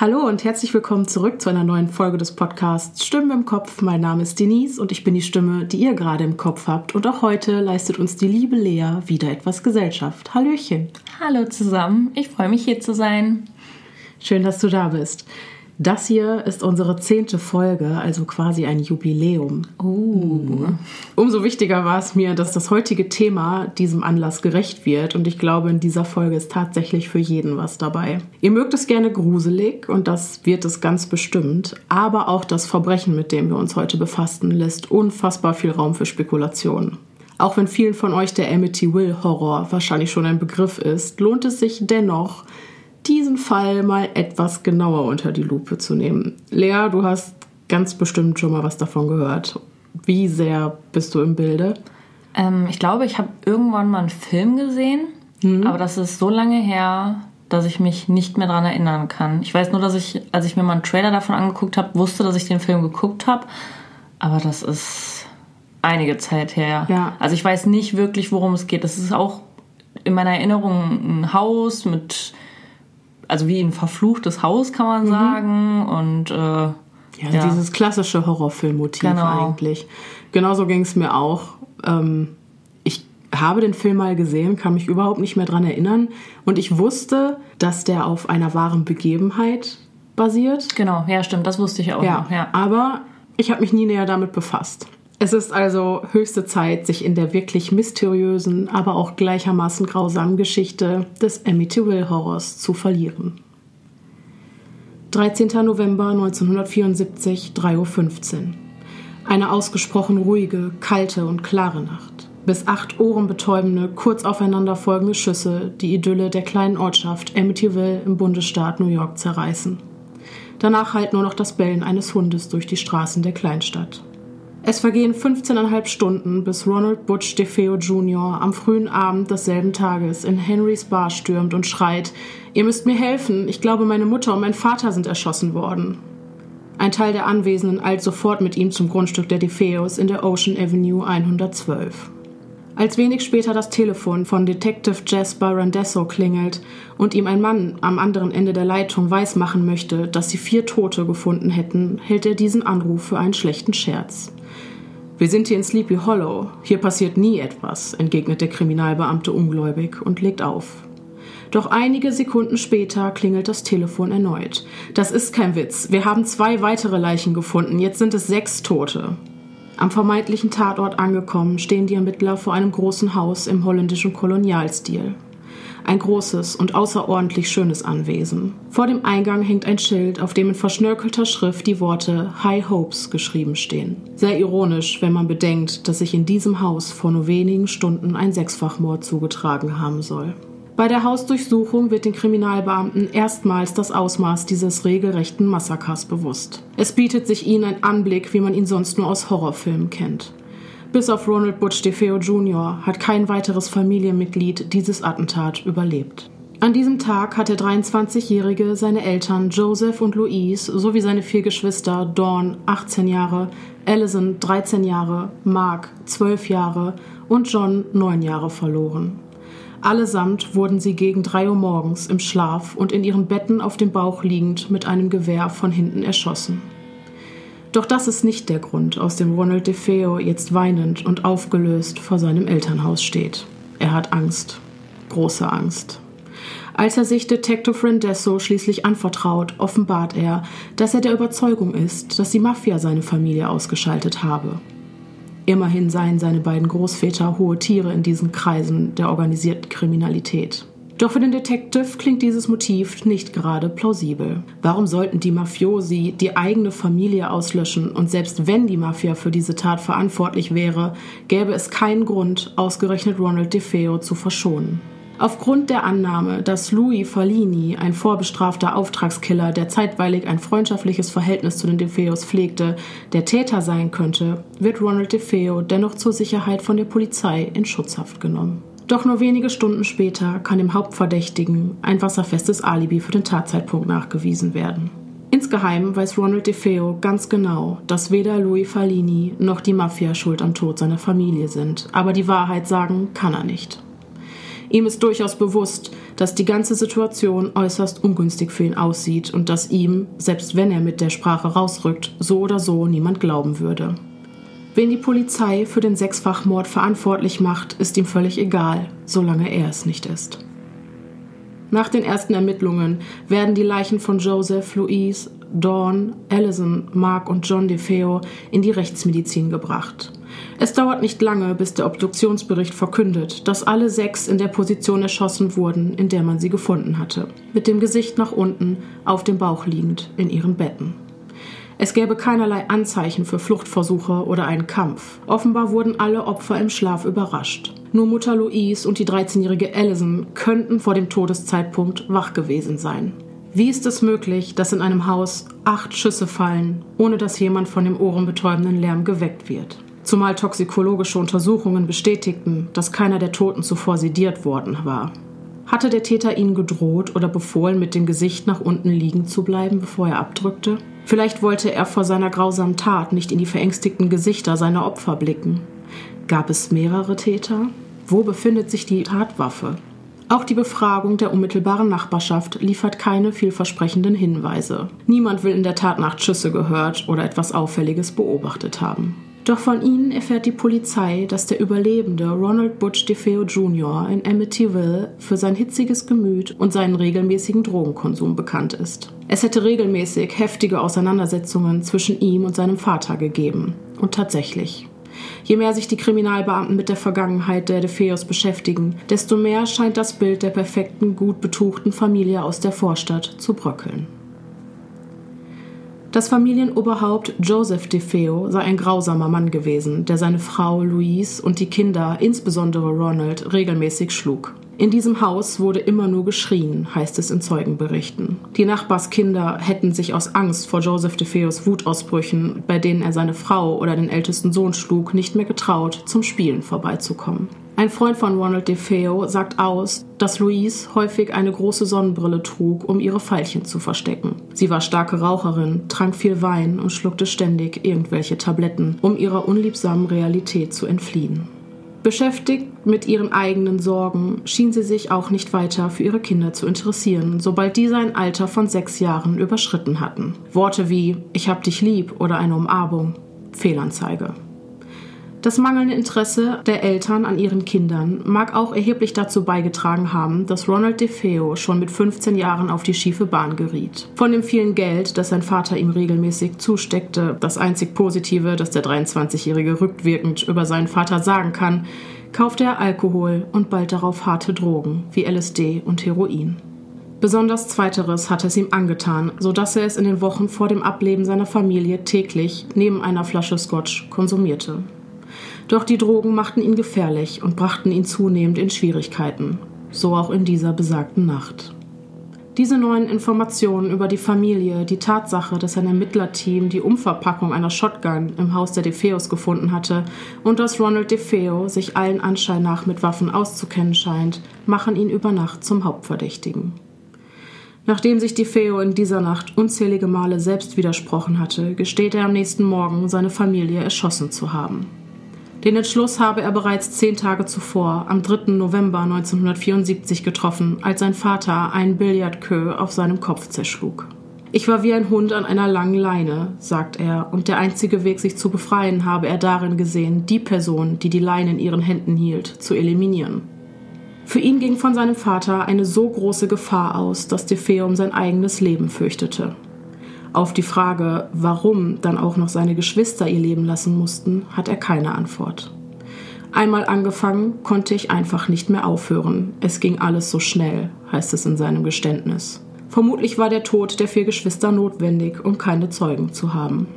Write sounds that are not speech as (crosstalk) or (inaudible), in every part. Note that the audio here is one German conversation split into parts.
Hallo und herzlich willkommen zurück zu einer neuen Folge des Podcasts Stimmen im Kopf. Mein Name ist Denise und ich bin die Stimme, die ihr gerade im Kopf habt. Und auch heute leistet uns die liebe Lea wieder etwas Gesellschaft. Hallöchen. Hallo zusammen, ich freue mich hier zu sein. Schön, dass du da bist. Das hier ist unsere zehnte Folge, also quasi ein Jubiläum. Oh. Umso wichtiger war es mir, dass das heutige Thema diesem Anlass gerecht wird und ich glaube, in dieser Folge ist tatsächlich für jeden was dabei. Ihr mögt es gerne gruselig und das wird es ganz bestimmt, aber auch das Verbrechen, mit dem wir uns heute befassen, lässt unfassbar viel Raum für Spekulationen. Auch wenn vielen von euch der Amityville Horror wahrscheinlich schon ein Begriff ist, lohnt es sich dennoch, diesen Fall mal etwas genauer unter die Lupe zu nehmen. Lea, du hast ganz bestimmt schon mal was davon gehört. Wie sehr bist du im Bilde? Ähm, ich glaube, ich habe irgendwann mal einen Film gesehen, mhm. aber das ist so lange her, dass ich mich nicht mehr daran erinnern kann. Ich weiß nur, dass ich, als ich mir mal einen Trailer davon angeguckt habe, wusste, dass ich den Film geguckt habe, aber das ist einige Zeit her. Ja. Also ich weiß nicht wirklich, worum es geht. Das ist auch in meiner Erinnerung ein Haus mit also wie ein verfluchtes Haus, kann man mhm. sagen. Und äh, ja, ja, dieses klassische Horrorfilmmotiv genau. eigentlich. Genauso ging es mir auch. Ähm, ich habe den Film mal gesehen, kann mich überhaupt nicht mehr dran erinnern. Und ich wusste, dass der auf einer wahren Begebenheit basiert. Genau, ja, stimmt, das wusste ich auch ja, noch. Ja. Aber ich habe mich nie näher damit befasst. Es ist also höchste Zeit, sich in der wirklich mysteriösen, aber auch gleichermaßen grausamen Geschichte des Amityville Horrors zu verlieren. 13. November 1974, 3.15 Uhr. Eine ausgesprochen ruhige, kalte und klare Nacht. Bis acht ohrenbetäubende, kurz aufeinander folgende Schüsse die Idylle der kleinen Ortschaft Amityville im Bundesstaat New York zerreißen. Danach halt nur noch das Bellen eines Hundes durch die Straßen der Kleinstadt. Es vergehen 15,5 Stunden, bis Ronald Butch DeFeo Jr. am frühen Abend desselben Tages in Henrys Bar stürmt und schreit: Ihr müsst mir helfen, ich glaube, meine Mutter und mein Vater sind erschossen worden. Ein Teil der Anwesenden eilt sofort mit ihm zum Grundstück der DeFeos in der Ocean Avenue 112. Als wenig später das Telefon von Detective Jasper Randesso klingelt und ihm ein Mann am anderen Ende der Leitung weismachen möchte, dass sie vier Tote gefunden hätten, hält er diesen Anruf für einen schlechten Scherz. Wir sind hier in Sleepy Hollow. Hier passiert nie etwas, entgegnet der Kriminalbeamte ungläubig und legt auf. Doch einige Sekunden später klingelt das Telefon erneut. Das ist kein Witz. Wir haben zwei weitere Leichen gefunden. Jetzt sind es sechs Tote. Am vermeintlichen Tatort angekommen, stehen die Ermittler vor einem großen Haus im holländischen Kolonialstil. Ein großes und außerordentlich schönes Anwesen. Vor dem Eingang hängt ein Schild, auf dem in verschnörkelter Schrift die Worte High Hopes geschrieben stehen. Sehr ironisch, wenn man bedenkt, dass sich in diesem Haus vor nur wenigen Stunden ein Sechsfachmord zugetragen haben soll. Bei der Hausdurchsuchung wird den Kriminalbeamten erstmals das Ausmaß dieses regelrechten Massakers bewusst. Es bietet sich ihnen ein Anblick, wie man ihn sonst nur aus Horrorfilmen kennt. Bis auf Ronald Butch DeFeo Jr. hat kein weiteres Familienmitglied dieses Attentat überlebt. An diesem Tag hat der 23-Jährige seine Eltern Joseph und Louise sowie seine vier Geschwister Dawn 18 Jahre, Allison 13 Jahre, Mark 12 Jahre und John 9 Jahre verloren. Allesamt wurden sie gegen drei Uhr morgens im Schlaf und in ihren Betten auf dem Bauch liegend mit einem Gewehr von hinten erschossen. Doch das ist nicht der Grund, aus dem Ronald DeFeo jetzt weinend und aufgelöst vor seinem Elternhaus steht. Er hat Angst. Große Angst. Als er sich Detective Rendesso schließlich anvertraut, offenbart er, dass er der Überzeugung ist, dass die Mafia seine Familie ausgeschaltet habe. Immerhin seien seine beiden Großväter hohe Tiere in diesen Kreisen der organisierten Kriminalität. Doch für den Detective klingt dieses Motiv nicht gerade plausibel. Warum sollten die Mafiosi die eigene Familie auslöschen und selbst wenn die Mafia für diese Tat verantwortlich wäre, gäbe es keinen Grund, ausgerechnet Ronald DeFeo zu verschonen? Aufgrund der Annahme, dass Louis Fallini, ein vorbestrafter Auftragskiller, der zeitweilig ein freundschaftliches Verhältnis zu den DeFeos pflegte, der Täter sein könnte, wird Ronald DeFeo dennoch zur Sicherheit von der Polizei in Schutzhaft genommen. Doch nur wenige Stunden später kann dem Hauptverdächtigen ein wasserfestes Alibi für den Tatzeitpunkt nachgewiesen werden. Insgeheim weiß Ronald DeFeo ganz genau, dass weder Louis Fallini noch die Mafia schuld am Tod seiner Familie sind, aber die Wahrheit sagen kann er nicht. Ihm ist durchaus bewusst, dass die ganze Situation äußerst ungünstig für ihn aussieht und dass ihm, selbst wenn er mit der Sprache rausrückt, so oder so niemand glauben würde. Wen die Polizei für den Sechsfachmord verantwortlich macht, ist ihm völlig egal, solange er es nicht ist. Nach den ersten Ermittlungen werden die Leichen von Joseph, Louise, Dawn, Allison, Mark und John DeFeo in die Rechtsmedizin gebracht. Es dauert nicht lange, bis der Obduktionsbericht verkündet, dass alle sechs in der Position erschossen wurden, in der man sie gefunden hatte, mit dem Gesicht nach unten, auf dem Bauch liegend, in ihren Betten. Es gäbe keinerlei Anzeichen für Fluchtversuche oder einen Kampf. Offenbar wurden alle Opfer im Schlaf überrascht. Nur Mutter Louise und die 13-jährige Allison könnten vor dem Todeszeitpunkt wach gewesen sein. Wie ist es möglich, dass in einem Haus acht Schüsse fallen, ohne dass jemand von dem ohrenbetäubenden Lärm geweckt wird? zumal toxikologische Untersuchungen bestätigten, dass keiner der Toten zuvor sediert worden war. Hatte der Täter ihnen gedroht oder befohlen, mit dem Gesicht nach unten liegen zu bleiben, bevor er abdrückte? Vielleicht wollte er vor seiner grausamen Tat nicht in die verängstigten Gesichter seiner Opfer blicken. Gab es mehrere Täter? Wo befindet sich die Tatwaffe? Auch die Befragung der unmittelbaren Nachbarschaft liefert keine vielversprechenden Hinweise. Niemand will in der Tatnacht Schüsse gehört oder etwas Auffälliges beobachtet haben. Doch von ihnen erfährt die Polizei, dass der Überlebende Ronald Butch DeFeo Jr. in Amityville für sein hitziges Gemüt und seinen regelmäßigen Drogenkonsum bekannt ist. Es hätte regelmäßig heftige Auseinandersetzungen zwischen ihm und seinem Vater gegeben. Und tatsächlich. Je mehr sich die Kriminalbeamten mit der Vergangenheit der DeFeos beschäftigen, desto mehr scheint das Bild der perfekten, gut betuchten Familie aus der Vorstadt zu bröckeln. Das Familienoberhaupt Joseph DeFeo sei ein grausamer Mann gewesen, der seine Frau Louise und die Kinder, insbesondere Ronald, regelmäßig schlug. In diesem Haus wurde immer nur geschrien, heißt es in Zeugenberichten. Die Nachbarskinder hätten sich aus Angst vor Joseph DeFeos Wutausbrüchen, bei denen er seine Frau oder den ältesten Sohn schlug, nicht mehr getraut, zum Spielen vorbeizukommen. Ein Freund von Ronald DeFeo sagt aus, dass Louise häufig eine große Sonnenbrille trug, um ihre Veilchen zu verstecken. Sie war starke Raucherin, trank viel Wein und schluckte ständig irgendwelche Tabletten, um ihrer unliebsamen Realität zu entfliehen. Beschäftigt mit ihren eigenen Sorgen schien sie sich auch nicht weiter für ihre Kinder zu interessieren, sobald diese ein Alter von sechs Jahren überschritten hatten. Worte wie Ich hab dich lieb oder eine Umarmung Fehlanzeige. Das mangelnde Interesse der Eltern an ihren Kindern mag auch erheblich dazu beigetragen haben, dass Ronald DeFeo schon mit 15 Jahren auf die schiefe Bahn geriet. Von dem vielen Geld, das sein Vater ihm regelmäßig zusteckte, das einzig Positive, das der 23-Jährige rückwirkend über seinen Vater sagen kann, kaufte er Alkohol und bald darauf harte Drogen wie LSD und Heroin. Besonders zweiteres hatte es ihm angetan, so dass er es in den Wochen vor dem Ableben seiner Familie täglich neben einer Flasche Scotch konsumierte. Doch die Drogen machten ihn gefährlich und brachten ihn zunehmend in Schwierigkeiten, so auch in dieser besagten Nacht. Diese neuen Informationen über die Familie, die Tatsache, dass ein Ermittlerteam die Umverpackung einer Shotgun im Haus der DeFeos gefunden hatte und dass Ronald DeFeo sich allen Anschein nach mit Waffen auszukennen scheint, machen ihn über Nacht zum Hauptverdächtigen. Nachdem sich DeFeo in dieser Nacht unzählige Male selbst widersprochen hatte, gesteht er am nächsten Morgen, seine Familie erschossen zu haben. Den Entschluss habe er bereits zehn Tage zuvor, am 3. November 1974, getroffen, als sein Vater einen Billardqueue auf seinem Kopf zerschlug. Ich war wie ein Hund an einer langen Leine, sagt er, und der einzige Weg, sich zu befreien, habe er darin gesehen, die Person, die die Leine in ihren Händen hielt, zu eliminieren. Für ihn ging von seinem Vater eine so große Gefahr aus, dass DeFeo um sein eigenes Leben fürchtete. Auf die Frage, warum dann auch noch seine Geschwister ihr Leben lassen mussten, hat er keine Antwort. Einmal angefangen, konnte ich einfach nicht mehr aufhören. Es ging alles so schnell, heißt es in seinem Geständnis. Vermutlich war der Tod der vier Geschwister notwendig, um keine Zeugen zu haben.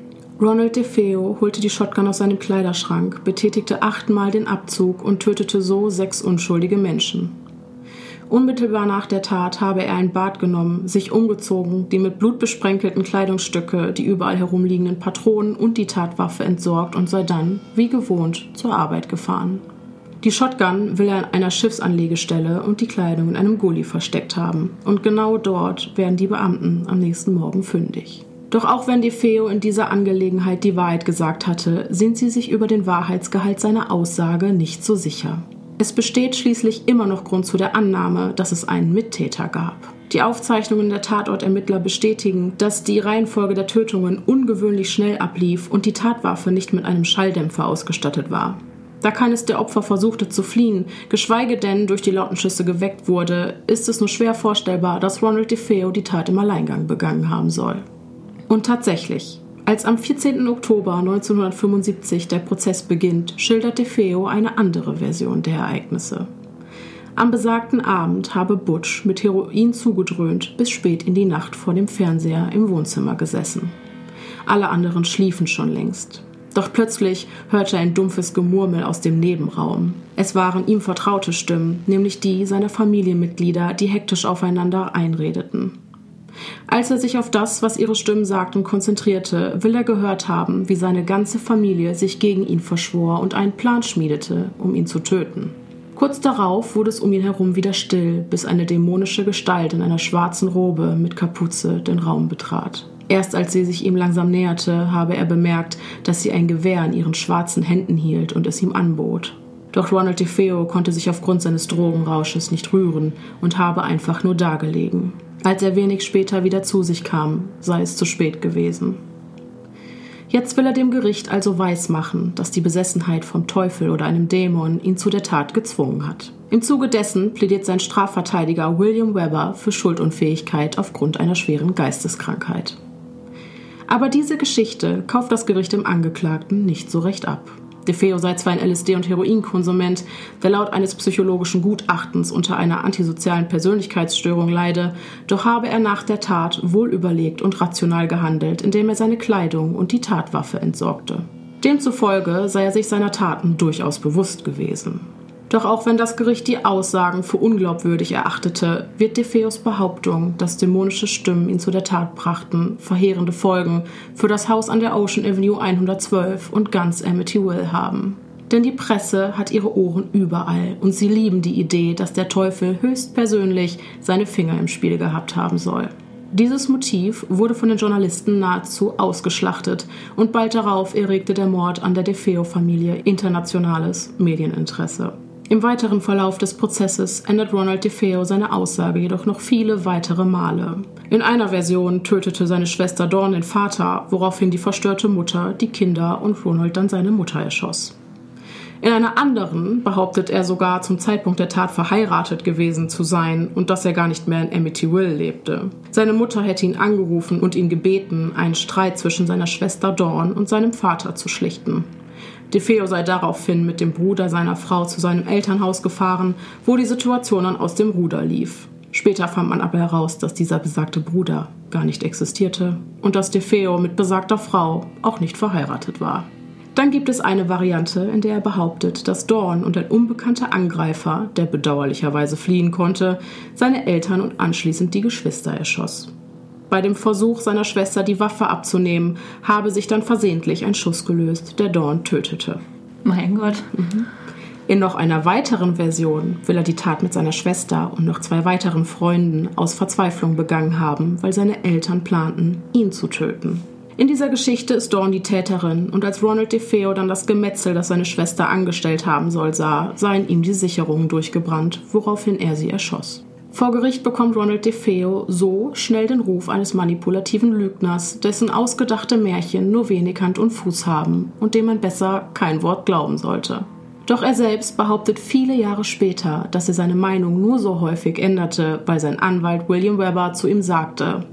Ronald DeFeo holte die Shotgun aus seinem Kleiderschrank, betätigte achtmal den Abzug und tötete so sechs unschuldige Menschen. Unmittelbar nach der Tat habe er ein Bad genommen, sich umgezogen, die mit Blut besprenkelten Kleidungsstücke, die überall herumliegenden Patronen und die Tatwaffe entsorgt und sei dann, wie gewohnt, zur Arbeit gefahren. Die Shotgun will er an einer Schiffsanlegestelle und die Kleidung in einem Gully versteckt haben. Und genau dort werden die Beamten am nächsten Morgen fündig. Doch auch wenn DeFeo in dieser Angelegenheit die Wahrheit gesagt hatte, sind sie sich über den Wahrheitsgehalt seiner Aussage nicht so sicher. Es besteht schließlich immer noch Grund zu der Annahme, dass es einen Mittäter gab. Die Aufzeichnungen der Tatortermittler bestätigen, dass die Reihenfolge der Tötungen ungewöhnlich schnell ablief und die Tatwaffe nicht mit einem Schalldämpfer ausgestattet war. Da keines der Opfer versuchte zu fliehen, geschweige denn durch die lauten Schüsse geweckt wurde, ist es nur schwer vorstellbar, dass Ronald DeFeo die Tat im Alleingang begangen haben soll. Und tatsächlich, als am 14. Oktober 1975 der Prozess beginnt, schildert DeFeo eine andere Version der Ereignisse. Am besagten Abend habe Butch mit Heroin zugedröhnt bis spät in die Nacht vor dem Fernseher im Wohnzimmer gesessen. Alle anderen schliefen schon längst. Doch plötzlich hörte er ein dumpfes Gemurmel aus dem Nebenraum. Es waren ihm vertraute Stimmen, nämlich die seiner Familienmitglieder, die hektisch aufeinander einredeten. Als er sich auf das, was ihre Stimmen sagten, konzentrierte, will er gehört haben, wie seine ganze Familie sich gegen ihn verschwor und einen Plan schmiedete, um ihn zu töten. Kurz darauf wurde es um ihn herum wieder still, bis eine dämonische Gestalt in einer schwarzen Robe mit Kapuze den Raum betrat. Erst als sie sich ihm langsam näherte, habe er bemerkt, dass sie ein Gewehr in ihren schwarzen Händen hielt und es ihm anbot. Doch Ronald DeFeo konnte sich aufgrund seines Drogenrausches nicht rühren und habe einfach nur dagelegen. Als er wenig später wieder zu sich kam, sei es zu spät gewesen. Jetzt will er dem Gericht also weismachen, dass die Besessenheit vom Teufel oder einem Dämon ihn zu der Tat gezwungen hat. Im Zuge dessen plädiert sein Strafverteidiger William Webber für Schuldunfähigkeit aufgrund einer schweren Geisteskrankheit. Aber diese Geschichte kauft das Gericht dem Angeklagten nicht so recht ab. DeFeo sei zwar ein LSD- und Heroinkonsument, der laut eines psychologischen Gutachtens unter einer antisozialen Persönlichkeitsstörung leide, doch habe er nach der Tat wohl überlegt und rational gehandelt, indem er seine Kleidung und die Tatwaffe entsorgte. Demzufolge sei er sich seiner Taten durchaus bewusst gewesen. Doch auch wenn das Gericht die Aussagen für unglaubwürdig erachtete, wird DeFeos Behauptung, dass dämonische Stimmen ihn zu der Tat brachten, verheerende Folgen für das Haus an der Ocean Avenue 112 und ganz Amityville haben. Denn die Presse hat ihre Ohren überall und sie lieben die Idee, dass der Teufel höchstpersönlich seine Finger im Spiel gehabt haben soll. Dieses Motiv wurde von den Journalisten nahezu ausgeschlachtet und bald darauf erregte der Mord an der DeFeo-Familie internationales Medieninteresse. Im weiteren Verlauf des Prozesses ändert Ronald DeFeo seine Aussage jedoch noch viele weitere Male. In einer Version tötete seine Schwester Dawn den Vater, woraufhin die verstörte Mutter die Kinder und Ronald dann seine Mutter erschoss. In einer anderen behauptet er sogar zum Zeitpunkt der Tat verheiratet gewesen zu sein und dass er gar nicht mehr in Amityville lebte. Seine Mutter hätte ihn angerufen und ihn gebeten, einen Streit zwischen seiner Schwester Dawn und seinem Vater zu schlichten. DeFeo sei daraufhin mit dem Bruder seiner Frau zu seinem Elternhaus gefahren, wo die Situation dann aus dem Ruder lief. Später fand man aber heraus, dass dieser besagte Bruder gar nicht existierte und dass DeFeo mit besagter Frau auch nicht verheiratet war. Dann gibt es eine Variante, in der er behauptet, dass Dawn und ein unbekannter Angreifer, der bedauerlicherweise fliehen konnte, seine Eltern und anschließend die Geschwister erschoss. Bei dem Versuch seiner Schwester die Waffe abzunehmen, habe sich dann versehentlich ein Schuss gelöst, der Dawn tötete. Mein Gott. Mhm. In noch einer weiteren Version will er die Tat mit seiner Schwester und noch zwei weiteren Freunden aus Verzweiflung begangen haben, weil seine Eltern planten, ihn zu töten. In dieser Geschichte ist Dawn die Täterin und als Ronald DeFeo dann das Gemetzel, das seine Schwester angestellt haben soll, sah, seien ihm die Sicherungen durchgebrannt, woraufhin er sie erschoss. Vor Gericht bekommt Ronald DeFeo so schnell den Ruf eines manipulativen Lügners, dessen ausgedachte Märchen nur wenig Hand und Fuß haben und dem man besser kein Wort glauben sollte. Doch er selbst behauptet viele Jahre später, dass er seine Meinung nur so häufig änderte, weil sein Anwalt William Webber zu ihm sagte,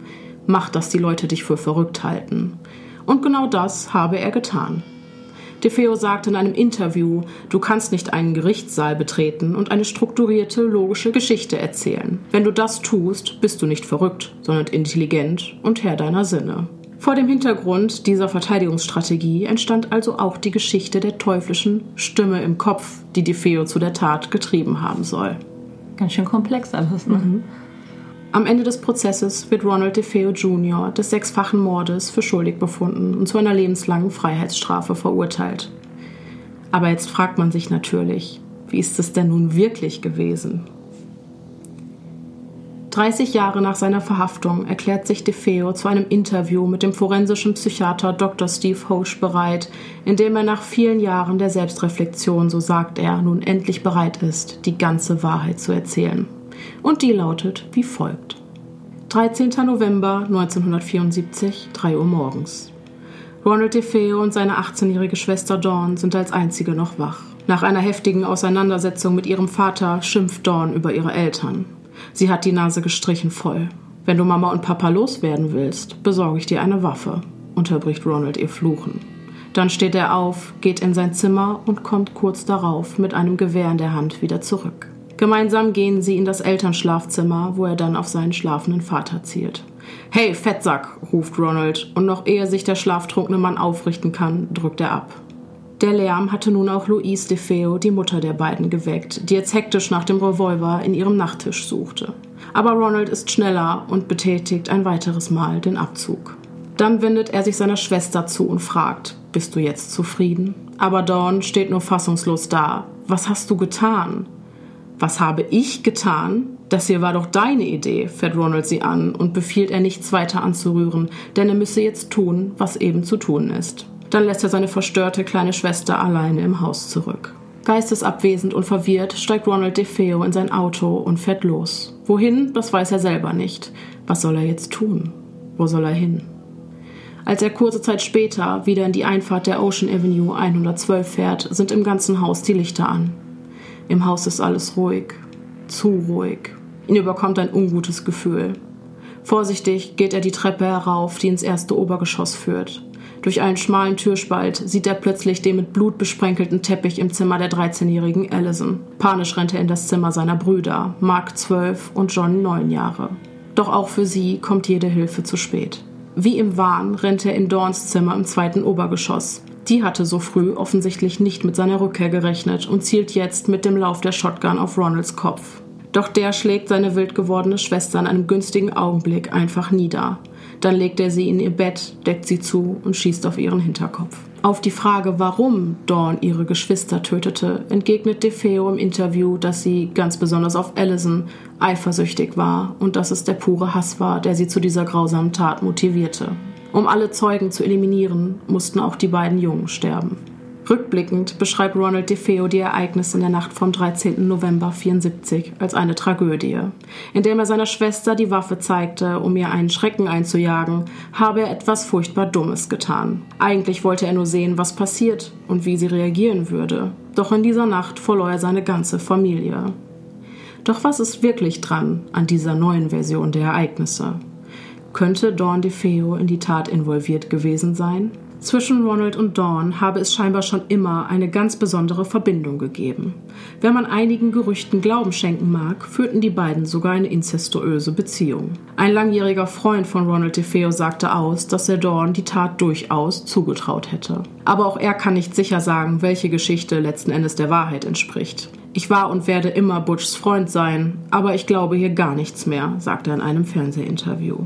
mach, dass die Leute dich für verrückt halten. Und genau das habe er getan. DeFeo sagt in einem Interview, du kannst nicht einen Gerichtssaal betreten und eine strukturierte, logische Geschichte erzählen. Wenn du das tust, bist du nicht verrückt, sondern intelligent und Herr deiner Sinne. Vor dem Hintergrund dieser Verteidigungsstrategie entstand also auch die Geschichte der teuflischen Stimme im Kopf, die DeFeo zu der Tat getrieben haben soll. Ganz schön komplex alles, ne? Mhm. Am Ende des Prozesses wird Ronald DeFeo Jr. des sechsfachen Mordes für schuldig befunden und zu einer lebenslangen Freiheitsstrafe verurteilt. Aber jetzt fragt man sich natürlich, wie ist es denn nun wirklich gewesen? 30 Jahre nach seiner Verhaftung erklärt sich DeFeo zu einem Interview mit dem forensischen Psychiater Dr. Steve Hosch bereit, in dem er nach vielen Jahren der Selbstreflexion, so sagt er, nun endlich bereit ist, die ganze Wahrheit zu erzählen. Und die lautet wie folgt. 13. November 1974, 3 Uhr morgens. Ronald DeFeo und seine 18-jährige Schwester Dawn sind als einzige noch wach. Nach einer heftigen Auseinandersetzung mit ihrem Vater schimpft Dawn über ihre Eltern. Sie hat die Nase gestrichen voll. Wenn du Mama und Papa loswerden willst, besorge ich dir eine Waffe, unterbricht Ronald ihr Fluchen. Dann steht er auf, geht in sein Zimmer und kommt kurz darauf mit einem Gewehr in der Hand wieder zurück. Gemeinsam gehen sie in das Elternschlafzimmer, wo er dann auf seinen schlafenden Vater zielt. Hey, Fettsack, ruft Ronald, und noch ehe sich der schlaftrunkene Mann aufrichten kann, drückt er ab. Der Lärm hatte nun auch Louise DeFeo, die Mutter der beiden, geweckt, die jetzt hektisch nach dem Revolver in ihrem Nachttisch suchte. Aber Ronald ist schneller und betätigt ein weiteres Mal den Abzug. Dann wendet er sich seiner Schwester zu und fragt, bist du jetzt zufrieden? Aber Dawn steht nur fassungslos da. Was hast du getan? Was habe ich getan? Das hier war doch deine Idee, fährt Ronald sie an und befiehlt er nichts weiter anzurühren, denn er müsse jetzt tun, was eben zu tun ist. Dann lässt er seine verstörte kleine Schwester alleine im Haus zurück. Geistesabwesend und verwirrt steigt Ronald DeFeo in sein Auto und fährt los. Wohin, das weiß er selber nicht. Was soll er jetzt tun? Wo soll er hin? Als er kurze Zeit später wieder in die Einfahrt der Ocean Avenue 112 fährt, sind im ganzen Haus die Lichter an. Im Haus ist alles ruhig, zu ruhig. Ihn überkommt ein ungutes Gefühl. Vorsichtig geht er die Treppe herauf, die ins erste Obergeschoss führt. Durch einen schmalen Türspalt sieht er plötzlich den mit Blut besprenkelten Teppich im Zimmer der 13-jährigen Allison. Panisch rennt er in das Zimmer seiner Brüder, Mark zwölf und John neun Jahre. Doch auch für sie kommt jede Hilfe zu spät. Wie im Wahn rennt er in Dawns Zimmer im zweiten Obergeschoss. Die hatte so früh offensichtlich nicht mit seiner Rückkehr gerechnet und zielt jetzt mit dem Lauf der Shotgun auf Ronalds Kopf. Doch der schlägt seine wild gewordene Schwester in einem günstigen Augenblick einfach nieder. Dann legt er sie in ihr Bett, deckt sie zu und schießt auf ihren Hinterkopf. Auf die Frage, warum Dawn ihre Geschwister tötete, entgegnet DeFeo im Interview, dass sie, ganz besonders auf Allison, eifersüchtig war und dass es der pure Hass war, der sie zu dieser grausamen Tat motivierte. Um alle Zeugen zu eliminieren, mussten auch die beiden Jungen sterben. Rückblickend beschreibt Ronald DeFeo die Ereignisse in der Nacht vom 13. November 74 als eine Tragödie. Indem er seiner Schwester die Waffe zeigte, um ihr einen Schrecken einzujagen, habe er etwas furchtbar Dummes getan. Eigentlich wollte er nur sehen, was passiert und wie sie reagieren würde. Doch in dieser Nacht verlor er seine ganze Familie. Doch was ist wirklich dran an dieser neuen Version der Ereignisse? Könnte Dawn DeFeo in die Tat involviert gewesen sein? Zwischen Ronald und Dawn habe es scheinbar schon immer eine ganz besondere Verbindung gegeben. Wenn man einigen Gerüchten Glauben schenken mag, führten die beiden sogar eine inzestuöse Beziehung. Ein langjähriger Freund von Ronald DeFeo sagte aus, dass er Dawn die Tat durchaus zugetraut hätte. Aber auch er kann nicht sicher sagen, welche Geschichte letzten Endes der Wahrheit entspricht. Ich war und werde immer Butchs Freund sein, aber ich glaube hier gar nichts mehr, sagte er in einem Fernsehinterview.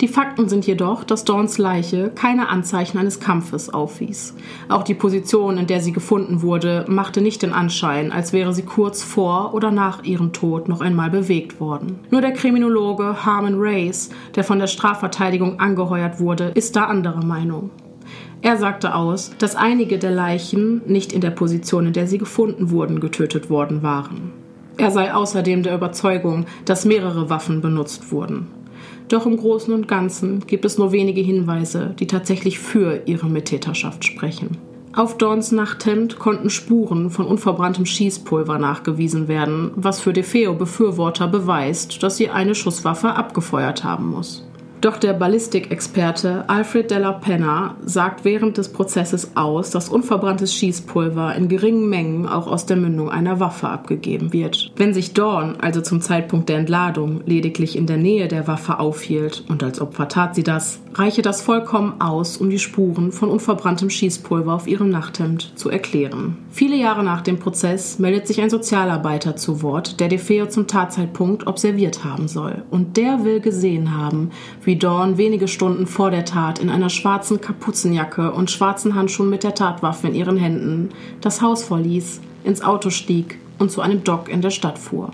Die Fakten sind jedoch, dass Dawns Leiche keine Anzeichen eines Kampfes aufwies. Auch die Position, in der sie gefunden wurde, machte nicht den Anschein, als wäre sie kurz vor oder nach ihrem Tod noch einmal bewegt worden. Nur der Kriminologe Harmon Race, der von der Strafverteidigung angeheuert wurde, ist da anderer Meinung. Er sagte aus, dass einige der Leichen nicht in der Position, in der sie gefunden wurden, getötet worden waren. Er sei außerdem der Überzeugung, dass mehrere Waffen benutzt wurden. Doch im Großen und Ganzen gibt es nur wenige Hinweise, die tatsächlich für ihre Mittäterschaft sprechen. Auf Dawns Nachthemd konnten Spuren von unverbranntem Schießpulver nachgewiesen werden, was für DeFeo-Befürworter beweist, dass sie eine Schusswaffe abgefeuert haben muss. Doch der Ballistikexperte Alfred Della Penna sagt während des Prozesses aus, dass unverbranntes Schießpulver in geringen Mengen auch aus der Mündung einer Waffe abgegeben wird. Wenn sich Dawn also zum Zeitpunkt der Entladung lediglich in der Nähe der Waffe aufhielt, und als Opfer tat sie das, reiche das vollkommen aus, um die Spuren von unverbranntem Schießpulver auf ihrem Nachthemd zu erklären. Viele Jahre nach dem Prozess meldet sich ein Sozialarbeiter zu Wort, der DeFeo zum Tatzeitpunkt observiert haben soll. Und der will gesehen haben, wie Dawn wenige Stunden vor der Tat in einer schwarzen Kapuzenjacke und schwarzen Handschuhen mit der Tatwaffe in ihren Händen das Haus verließ, ins Auto stieg und zu einem Dock in der Stadt fuhr.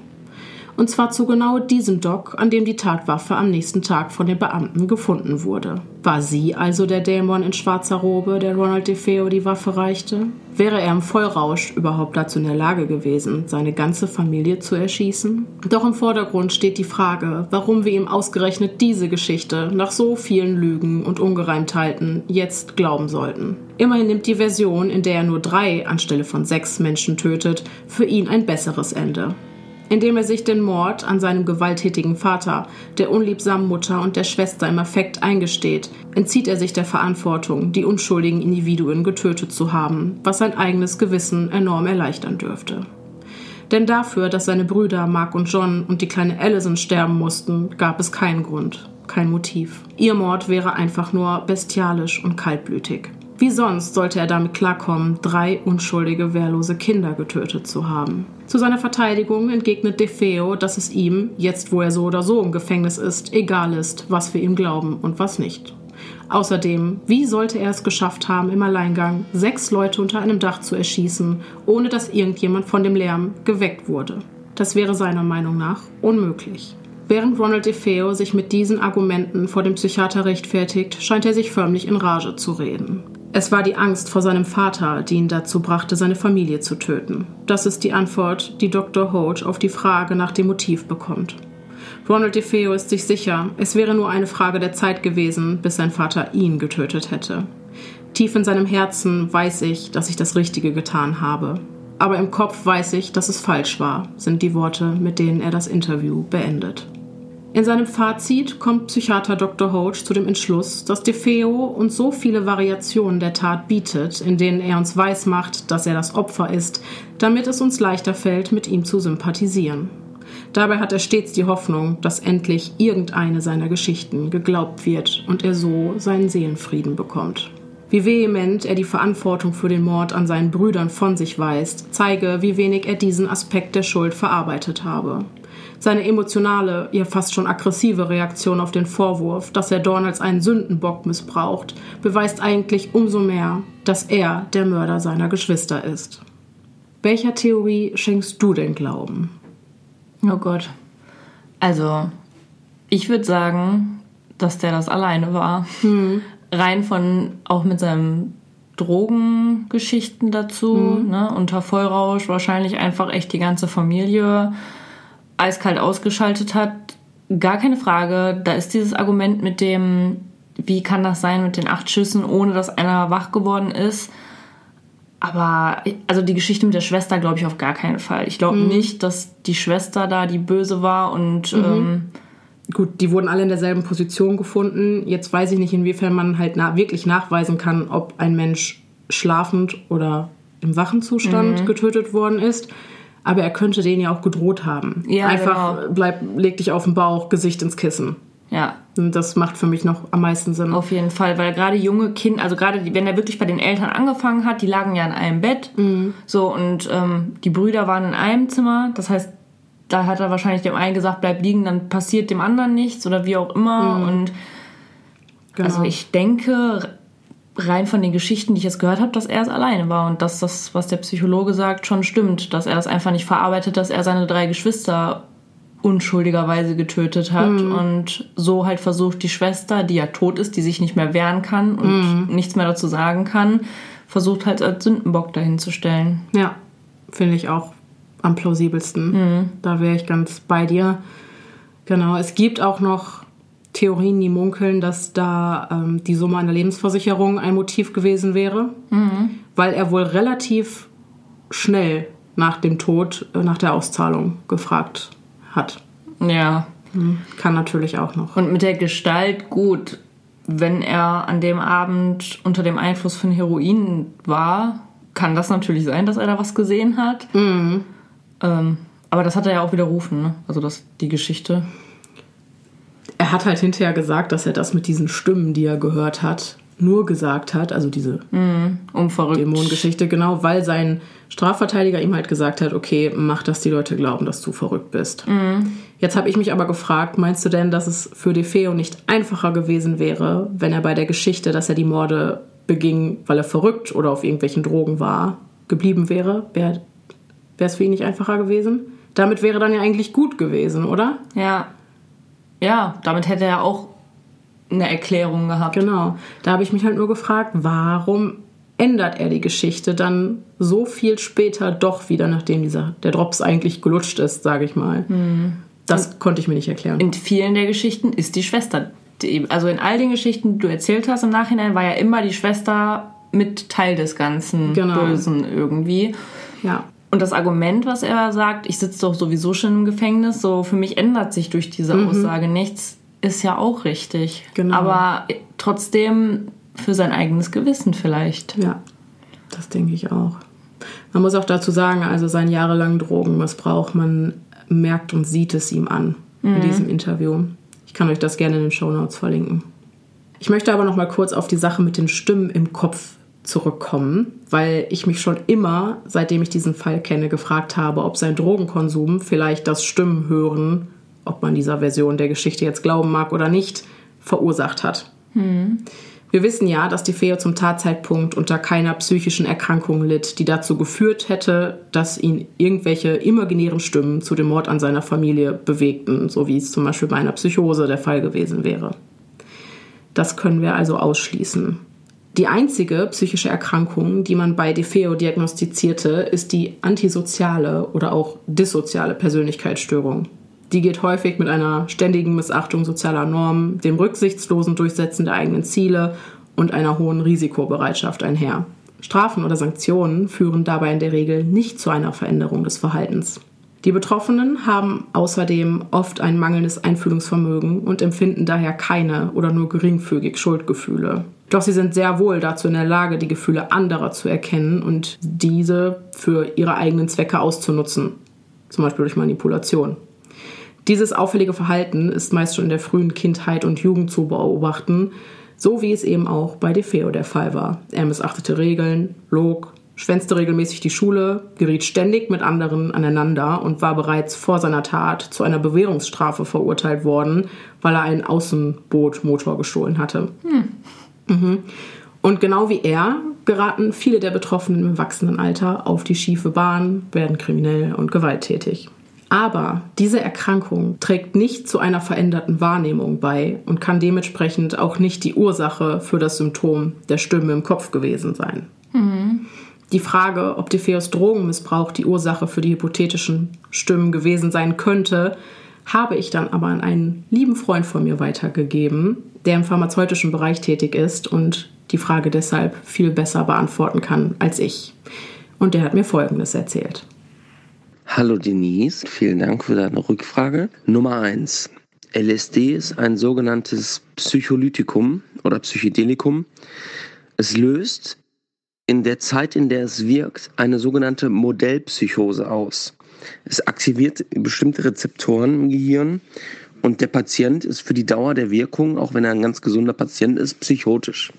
Und zwar zu genau diesem Dock, an dem die Tatwaffe am nächsten Tag von den Beamten gefunden wurde. War sie also der Dämon in schwarzer Robe, der Ronald DeFeo die Waffe reichte? Wäre er im Vollrausch überhaupt dazu in der Lage gewesen, seine ganze Familie zu erschießen? Doch im Vordergrund steht die Frage, warum wir ihm ausgerechnet diese Geschichte nach so vielen Lügen und Ungereimtheiten jetzt glauben sollten. Immerhin nimmt die Version, in der er nur drei anstelle von sechs Menschen tötet, für ihn ein besseres Ende indem er sich den Mord an seinem gewalttätigen Vater, der unliebsamen Mutter und der Schwester im Affekt eingesteht, entzieht er sich der Verantwortung, die unschuldigen Individuen getötet zu haben, was sein eigenes Gewissen enorm erleichtern dürfte. Denn dafür, dass seine Brüder Mark und John und die kleine Allison sterben mussten, gab es keinen Grund, kein Motiv. Ihr Mord wäre einfach nur bestialisch und kaltblütig. Wie sonst sollte er damit klarkommen, drei unschuldige, wehrlose Kinder getötet zu haben? Zu seiner Verteidigung entgegnet DeFeo, dass es ihm, jetzt wo er so oder so im Gefängnis ist, egal ist, was wir ihm glauben und was nicht. Außerdem, wie sollte er es geschafft haben, im Alleingang sechs Leute unter einem Dach zu erschießen, ohne dass irgendjemand von dem Lärm geweckt wurde? Das wäre seiner Meinung nach unmöglich. Während Ronald DeFeo sich mit diesen Argumenten vor dem Psychiater rechtfertigt, scheint er sich förmlich in Rage zu reden. Es war die Angst vor seinem Vater, die ihn dazu brachte, seine Familie zu töten. Das ist die Antwort, die Dr. Holt auf die Frage nach dem Motiv bekommt. Ronald DeFeo ist sich sicher, es wäre nur eine Frage der Zeit gewesen, bis sein Vater ihn getötet hätte. Tief in seinem Herzen weiß ich, dass ich das Richtige getan habe. Aber im Kopf weiß ich, dass es falsch war, sind die Worte, mit denen er das Interview beendet. In seinem Fazit kommt Psychiater Dr. Hoach zu dem Entschluss, dass DeFeo uns so viele Variationen der Tat bietet, in denen er uns weismacht, dass er das Opfer ist, damit es uns leichter fällt, mit ihm zu sympathisieren. Dabei hat er stets die Hoffnung, dass endlich irgendeine seiner Geschichten geglaubt wird und er so seinen Seelenfrieden bekommt. Wie vehement er die Verantwortung für den Mord an seinen Brüdern von sich weist, zeige, wie wenig er diesen Aspekt der Schuld verarbeitet habe. Seine emotionale, ja fast schon aggressive Reaktion auf den Vorwurf, dass er Dorn als einen Sündenbock missbraucht, beweist eigentlich umso mehr, dass er der Mörder seiner Geschwister ist. Welcher Theorie schenkst du denn Glauben? Oh Gott. Also, ich würde sagen, dass der das alleine war. Hm. Rein von auch mit seinem Drogengeschichten dazu, hm. ne, unter Vollrausch, wahrscheinlich einfach echt die ganze Familie eiskalt ausgeschaltet hat, gar keine Frage. Da ist dieses Argument mit dem, wie kann das sein mit den acht Schüssen, ohne dass einer wach geworden ist. Aber also die Geschichte mit der Schwester glaube ich auf gar keinen Fall. Ich glaube mhm. nicht, dass die Schwester da die Böse war und mhm. ähm, gut, die wurden alle in derselben Position gefunden. Jetzt weiß ich nicht, inwiefern man halt na wirklich nachweisen kann, ob ein Mensch schlafend oder im wachen Zustand mhm. getötet worden ist aber er könnte den ja auch gedroht haben. Ja, Einfach genau. bleib, leg dich auf den Bauch, Gesicht ins Kissen. Ja. Und das macht für mich noch am meisten Sinn. Auf jeden Fall, weil gerade junge Kinder, also gerade wenn er wirklich bei den Eltern angefangen hat, die lagen ja in einem Bett, mhm. so und ähm, die Brüder waren in einem Zimmer. Das heißt, da hat er wahrscheinlich dem einen gesagt, bleib liegen, dann passiert dem anderen nichts oder wie auch immer. Mhm. Und genau. also ich denke, rein von den Geschichten, die ich jetzt gehört habe, dass er es alleine war und dass das, was der Psychologe sagt, schon stimmt, dass er es einfach nicht verarbeitet, dass er seine drei Geschwister unschuldigerweise getötet hat mhm. und so halt versucht, die Schwester, die ja tot ist, die sich nicht mehr wehren kann und mhm. nichts mehr dazu sagen kann, versucht halt als Sündenbock dahinzustellen. Ja, finde ich auch am plausibelsten. Mhm. Da wäre ich ganz bei dir. Genau, es gibt auch noch Theorien, die munkeln, dass da ähm, die Summe einer Lebensversicherung ein Motiv gewesen wäre, mhm. weil er wohl relativ schnell nach dem Tod, äh, nach der Auszahlung gefragt hat. Ja. Mhm. Kann natürlich auch noch. Und mit der Gestalt, gut, wenn er an dem Abend unter dem Einfluss von Heroin war, kann das natürlich sein, dass er da was gesehen hat. Mhm. Ähm, aber das hat er ja auch widerrufen, ne? also das, die Geschichte er hat halt hinterher gesagt, dass er das mit diesen Stimmen, die er gehört hat, nur gesagt hat, also diese mm, Dämonengeschichte, genau, weil sein Strafverteidiger ihm halt gesagt hat, okay, mach, dass die Leute glauben, dass du verrückt bist. Mm. Jetzt habe ich mich aber gefragt, meinst du denn, dass es für DeFeo nicht einfacher gewesen wäre, wenn er bei der Geschichte, dass er die Morde beging, weil er verrückt oder auf irgendwelchen Drogen war, geblieben wäre? Wäre es für ihn nicht einfacher gewesen? Damit wäre dann ja eigentlich gut gewesen, oder? Ja. Ja, damit hätte er auch eine Erklärung gehabt. Genau. Da habe ich mich halt nur gefragt, warum ändert er die Geschichte dann so viel später doch wieder, nachdem dieser, der Drops eigentlich gelutscht ist, sage ich mal. Mhm. Das Und konnte ich mir nicht erklären. In vielen der Geschichten ist die Schwester. Die, also in all den Geschichten, die du erzählt hast im Nachhinein, war ja immer die Schwester mit Teil des ganzen genau. Bösen irgendwie. Ja. Und das Argument, was er sagt, ich sitze doch sowieso schon im Gefängnis, so für mich ändert sich durch diese mhm. Aussage nichts, ist ja auch richtig. Genau. Aber trotzdem für sein eigenes Gewissen vielleicht. Ja, das denke ich auch. Man muss auch dazu sagen, also seinen jahrelangen Drogenmissbrauch, man merkt und sieht es ihm an mhm. in diesem Interview. Ich kann euch das gerne in den Show Notes verlinken. Ich möchte aber noch mal kurz auf die Sache mit den Stimmen im Kopf zurückkommen, weil ich mich schon immer, seitdem ich diesen Fall kenne, gefragt habe, ob sein Drogenkonsum vielleicht das Stimmenhören, ob man dieser Version der Geschichte jetzt glauben mag oder nicht, verursacht hat. Hm. Wir wissen ja, dass die Feo zum Tatzeitpunkt unter keiner psychischen Erkrankung litt, die dazu geführt hätte, dass ihn irgendwelche imaginären Stimmen zu dem Mord an seiner Familie bewegten, so wie es zum Beispiel bei einer Psychose der Fall gewesen wäre. Das können wir also ausschließen. Die einzige psychische Erkrankung, die man bei DeFeo diagnostizierte, ist die antisoziale oder auch dissoziale Persönlichkeitsstörung. Die geht häufig mit einer ständigen Missachtung sozialer Normen, dem rücksichtslosen Durchsetzen der eigenen Ziele und einer hohen Risikobereitschaft einher. Strafen oder Sanktionen führen dabei in der Regel nicht zu einer Veränderung des Verhaltens. Die Betroffenen haben außerdem oft ein mangelndes Einfühlungsvermögen und empfinden daher keine oder nur geringfügig Schuldgefühle. Doch sie sind sehr wohl dazu in der Lage, die Gefühle anderer zu erkennen und diese für ihre eigenen Zwecke auszunutzen, zum Beispiel durch Manipulation. Dieses auffällige Verhalten ist meist schon in der frühen Kindheit und Jugend zu beobachten, so wie es eben auch bei DeFeo der Fall war. Er missachtete Regeln, log, schwänzte regelmäßig die Schule, geriet ständig mit anderen aneinander und war bereits vor seiner Tat zu einer Bewährungsstrafe verurteilt worden, weil er einen Außenbootmotor gestohlen hatte. Hm. Mhm. Und genau wie er geraten viele der Betroffenen im Erwachsenenalter auf die schiefe Bahn, werden kriminell und gewalttätig. Aber diese Erkrankung trägt nicht zu einer veränderten Wahrnehmung bei und kann dementsprechend auch nicht die Ursache für das Symptom der Stimme im Kopf gewesen sein. Mhm. Die Frage, ob Defeus Drogenmissbrauch die Ursache für die hypothetischen Stimmen gewesen sein könnte, habe ich dann aber an einen lieben Freund von mir weitergegeben, der im pharmazeutischen Bereich tätig ist und die Frage deshalb viel besser beantworten kann als ich. Und der hat mir Folgendes erzählt. Hallo Denise, vielen Dank für deine Rückfrage. Nummer 1. LSD ist ein sogenanntes Psycholytikum oder Psychedelikum. Es löst in der Zeit, in der es wirkt, eine sogenannte Modellpsychose aus. Es aktiviert bestimmte Rezeptoren im Gehirn und der Patient ist für die Dauer der Wirkung, auch wenn er ein ganz gesunder Patient ist, psychotisch.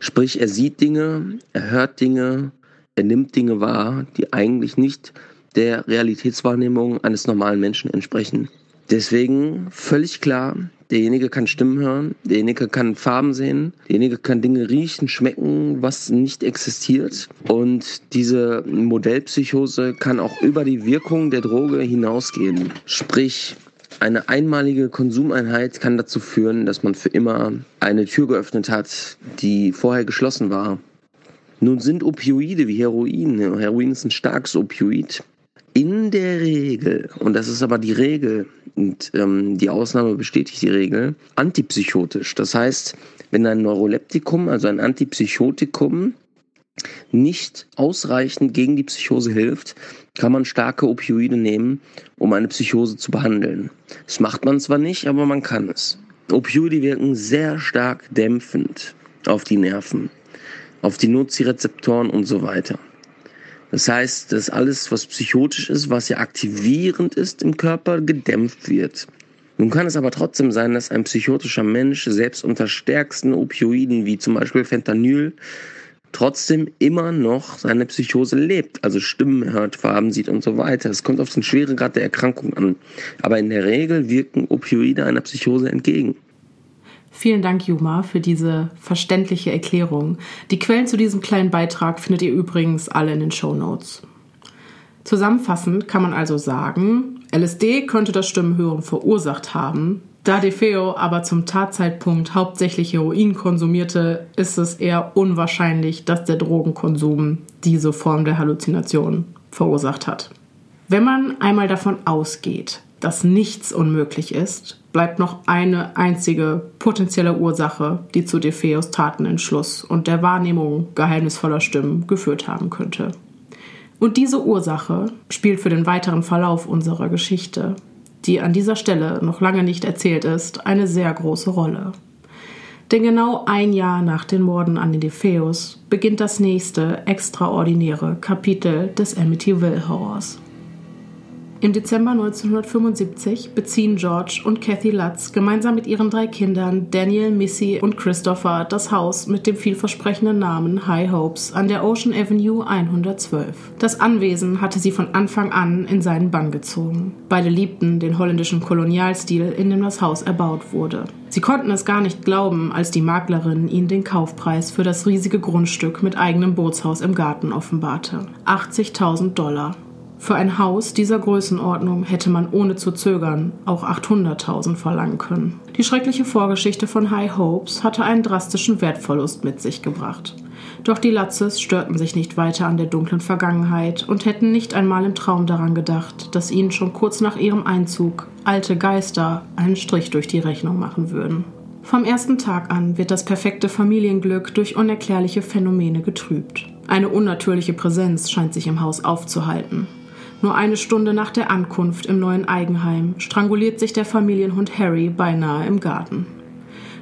Sprich, er sieht Dinge, er hört Dinge, er nimmt Dinge wahr, die eigentlich nicht der Realitätswahrnehmung eines normalen Menschen entsprechen. Deswegen völlig klar, derjenige kann Stimmen hören, derjenige kann Farben sehen, derjenige kann Dinge riechen, schmecken, was nicht existiert. Und diese Modellpsychose kann auch über die Wirkung der Droge hinausgehen. Sprich, eine einmalige Konsumeinheit kann dazu führen, dass man für immer eine Tür geöffnet hat, die vorher geschlossen war. Nun sind Opioide wie Heroin, Heroin ist ein starkes Opioid, in der Regel, und das ist aber die Regel, und ähm, die Ausnahme bestätigt die Regel, antipsychotisch. Das heißt, wenn ein Neuroleptikum, also ein Antipsychotikum, nicht ausreichend gegen die Psychose hilft, kann man starke Opioide nehmen, um eine Psychose zu behandeln. Das macht man zwar nicht, aber man kann es. Opioide wirken sehr stark dämpfend auf die Nerven, auf die Nozirezeptoren und so weiter. Das heißt, dass alles, was psychotisch ist, was ja aktivierend ist im Körper, gedämpft wird. Nun kann es aber trotzdem sein, dass ein psychotischer Mensch selbst unter stärksten Opioiden wie zum Beispiel Fentanyl trotzdem immer noch seine Psychose lebt, also Stimmen hört, Farben sieht und so weiter. Es kommt auf den Schweregrad der Erkrankung an. Aber in der Regel wirken Opioide einer Psychose entgegen. Vielen Dank, Juma, für diese verständliche Erklärung. Die Quellen zu diesem kleinen Beitrag findet ihr übrigens alle in den Show Notes. Zusammenfassend kann man also sagen, LSD könnte das Stimmenhören verursacht haben. Da DeFeo aber zum Tatzeitpunkt hauptsächlich Heroin konsumierte, ist es eher unwahrscheinlich, dass der Drogenkonsum diese Form der Halluzination verursacht hat. Wenn man einmal davon ausgeht, dass nichts unmöglich ist, bleibt noch eine einzige potenzielle Ursache, die zu DeFeos Tatenentschluss und der Wahrnehmung geheimnisvoller Stimmen geführt haben könnte. Und diese Ursache spielt für den weiteren Verlauf unserer Geschichte, die an dieser Stelle noch lange nicht erzählt ist, eine sehr große Rolle. Denn genau ein Jahr nach den Morden an den DeFeos beginnt das nächste extraordinäre Kapitel des Amityville Horrors. Im Dezember 1975 beziehen George und Kathy Lutz gemeinsam mit ihren drei Kindern Daniel, Missy und Christopher das Haus mit dem vielversprechenden Namen High Hopes an der Ocean Avenue 112. Das Anwesen hatte sie von Anfang an in seinen Bann gezogen. Beide liebten den holländischen Kolonialstil, in dem das Haus erbaut wurde. Sie konnten es gar nicht glauben, als die Maklerin ihnen den Kaufpreis für das riesige Grundstück mit eigenem Bootshaus im Garten offenbarte. 80.000 Dollar. Für ein Haus dieser Größenordnung hätte man ohne zu zögern auch 800.000 verlangen können. Die schreckliche Vorgeschichte von High Hopes hatte einen drastischen Wertverlust mit sich gebracht. Doch die Latzes störten sich nicht weiter an der dunklen Vergangenheit und hätten nicht einmal im Traum daran gedacht, dass ihnen schon kurz nach ihrem Einzug alte Geister einen Strich durch die Rechnung machen würden. Vom ersten Tag an wird das perfekte Familienglück durch unerklärliche Phänomene getrübt. Eine unnatürliche Präsenz scheint sich im Haus aufzuhalten. Nur eine Stunde nach der Ankunft im neuen Eigenheim stranguliert sich der Familienhund Harry beinahe im Garten.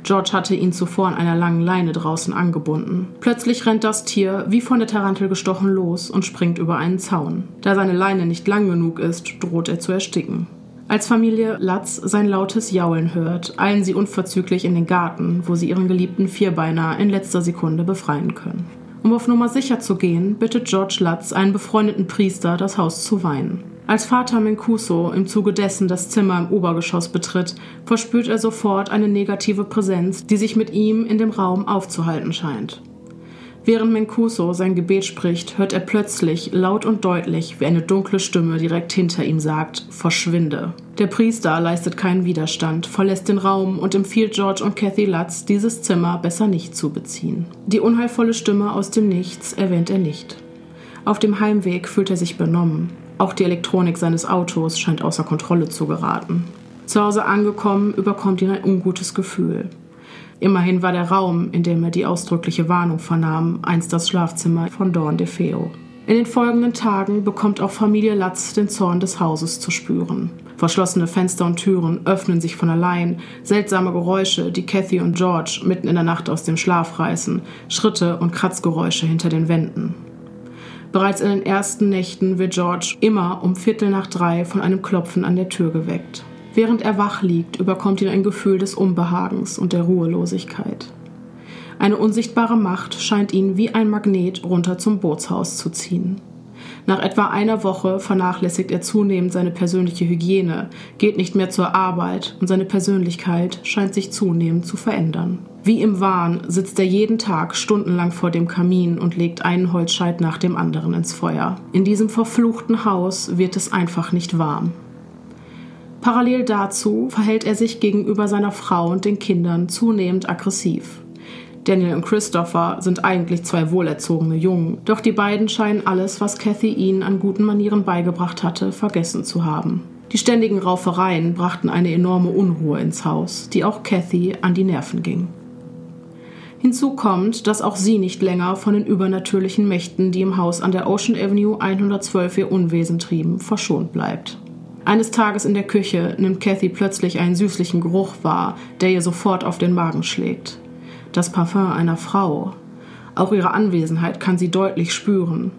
George hatte ihn zuvor an einer langen Leine draußen angebunden. Plötzlich rennt das Tier wie von der Tarantel gestochen los und springt über einen Zaun. Da seine Leine nicht lang genug ist, droht er zu ersticken. Als Familie Latz sein lautes Jaulen hört, eilen sie unverzüglich in den Garten, wo sie ihren geliebten Vierbeiner in letzter Sekunde befreien können. Um auf Nummer sicher zu gehen, bittet George Lutz einen befreundeten Priester, das Haus zu weihen. Als Vater Mencuso im Zuge dessen das Zimmer im Obergeschoss betritt, verspürt er sofort eine negative Präsenz, die sich mit ihm in dem Raum aufzuhalten scheint. Während Mencuso sein Gebet spricht, hört er plötzlich laut und deutlich, wie eine dunkle Stimme direkt hinter ihm sagt: Verschwinde. Der Priester leistet keinen Widerstand, verlässt den Raum und empfiehlt George und Kathy Lutz, dieses Zimmer besser nicht zu beziehen. Die unheilvolle Stimme aus dem Nichts erwähnt er nicht. Auf dem Heimweg fühlt er sich benommen. Auch die Elektronik seines Autos scheint außer Kontrolle zu geraten. Zu Hause angekommen, überkommt ihn ein ungutes Gefühl. Immerhin war der Raum, in dem er die ausdrückliche Warnung vernahm, einst das Schlafzimmer von Dawn DeFeo. In den folgenden Tagen bekommt auch Familie Latz den Zorn des Hauses zu spüren. Verschlossene Fenster und Türen öffnen sich von allein, seltsame Geräusche, die Kathy und George mitten in der Nacht aus dem Schlaf reißen, Schritte und Kratzgeräusche hinter den Wänden. Bereits in den ersten Nächten wird George immer um Viertel nach drei von einem Klopfen an der Tür geweckt. Während er wach liegt, überkommt ihn ein Gefühl des Unbehagens und der Ruhelosigkeit. Eine unsichtbare Macht scheint ihn wie ein Magnet runter zum Bootshaus zu ziehen. Nach etwa einer Woche vernachlässigt er zunehmend seine persönliche Hygiene, geht nicht mehr zur Arbeit und seine Persönlichkeit scheint sich zunehmend zu verändern. Wie im Wahn sitzt er jeden Tag stundenlang vor dem Kamin und legt einen Holzscheit nach dem anderen ins Feuer. In diesem verfluchten Haus wird es einfach nicht warm. Parallel dazu verhält er sich gegenüber seiner Frau und den Kindern zunehmend aggressiv. Daniel und Christopher sind eigentlich zwei wohlerzogene Jungen, doch die beiden scheinen alles, was Kathy ihnen an guten Manieren beigebracht hatte, vergessen zu haben. Die ständigen Raufereien brachten eine enorme Unruhe ins Haus, die auch Kathy an die Nerven ging. Hinzu kommt, dass auch sie nicht länger von den übernatürlichen Mächten, die im Haus an der Ocean Avenue 112 ihr Unwesen trieben, verschont bleibt. Eines Tages in der Küche nimmt Kathy plötzlich einen süßlichen Geruch wahr, der ihr sofort auf den Magen schlägt. Das Parfum einer Frau. Auch ihre Anwesenheit kann sie deutlich spüren.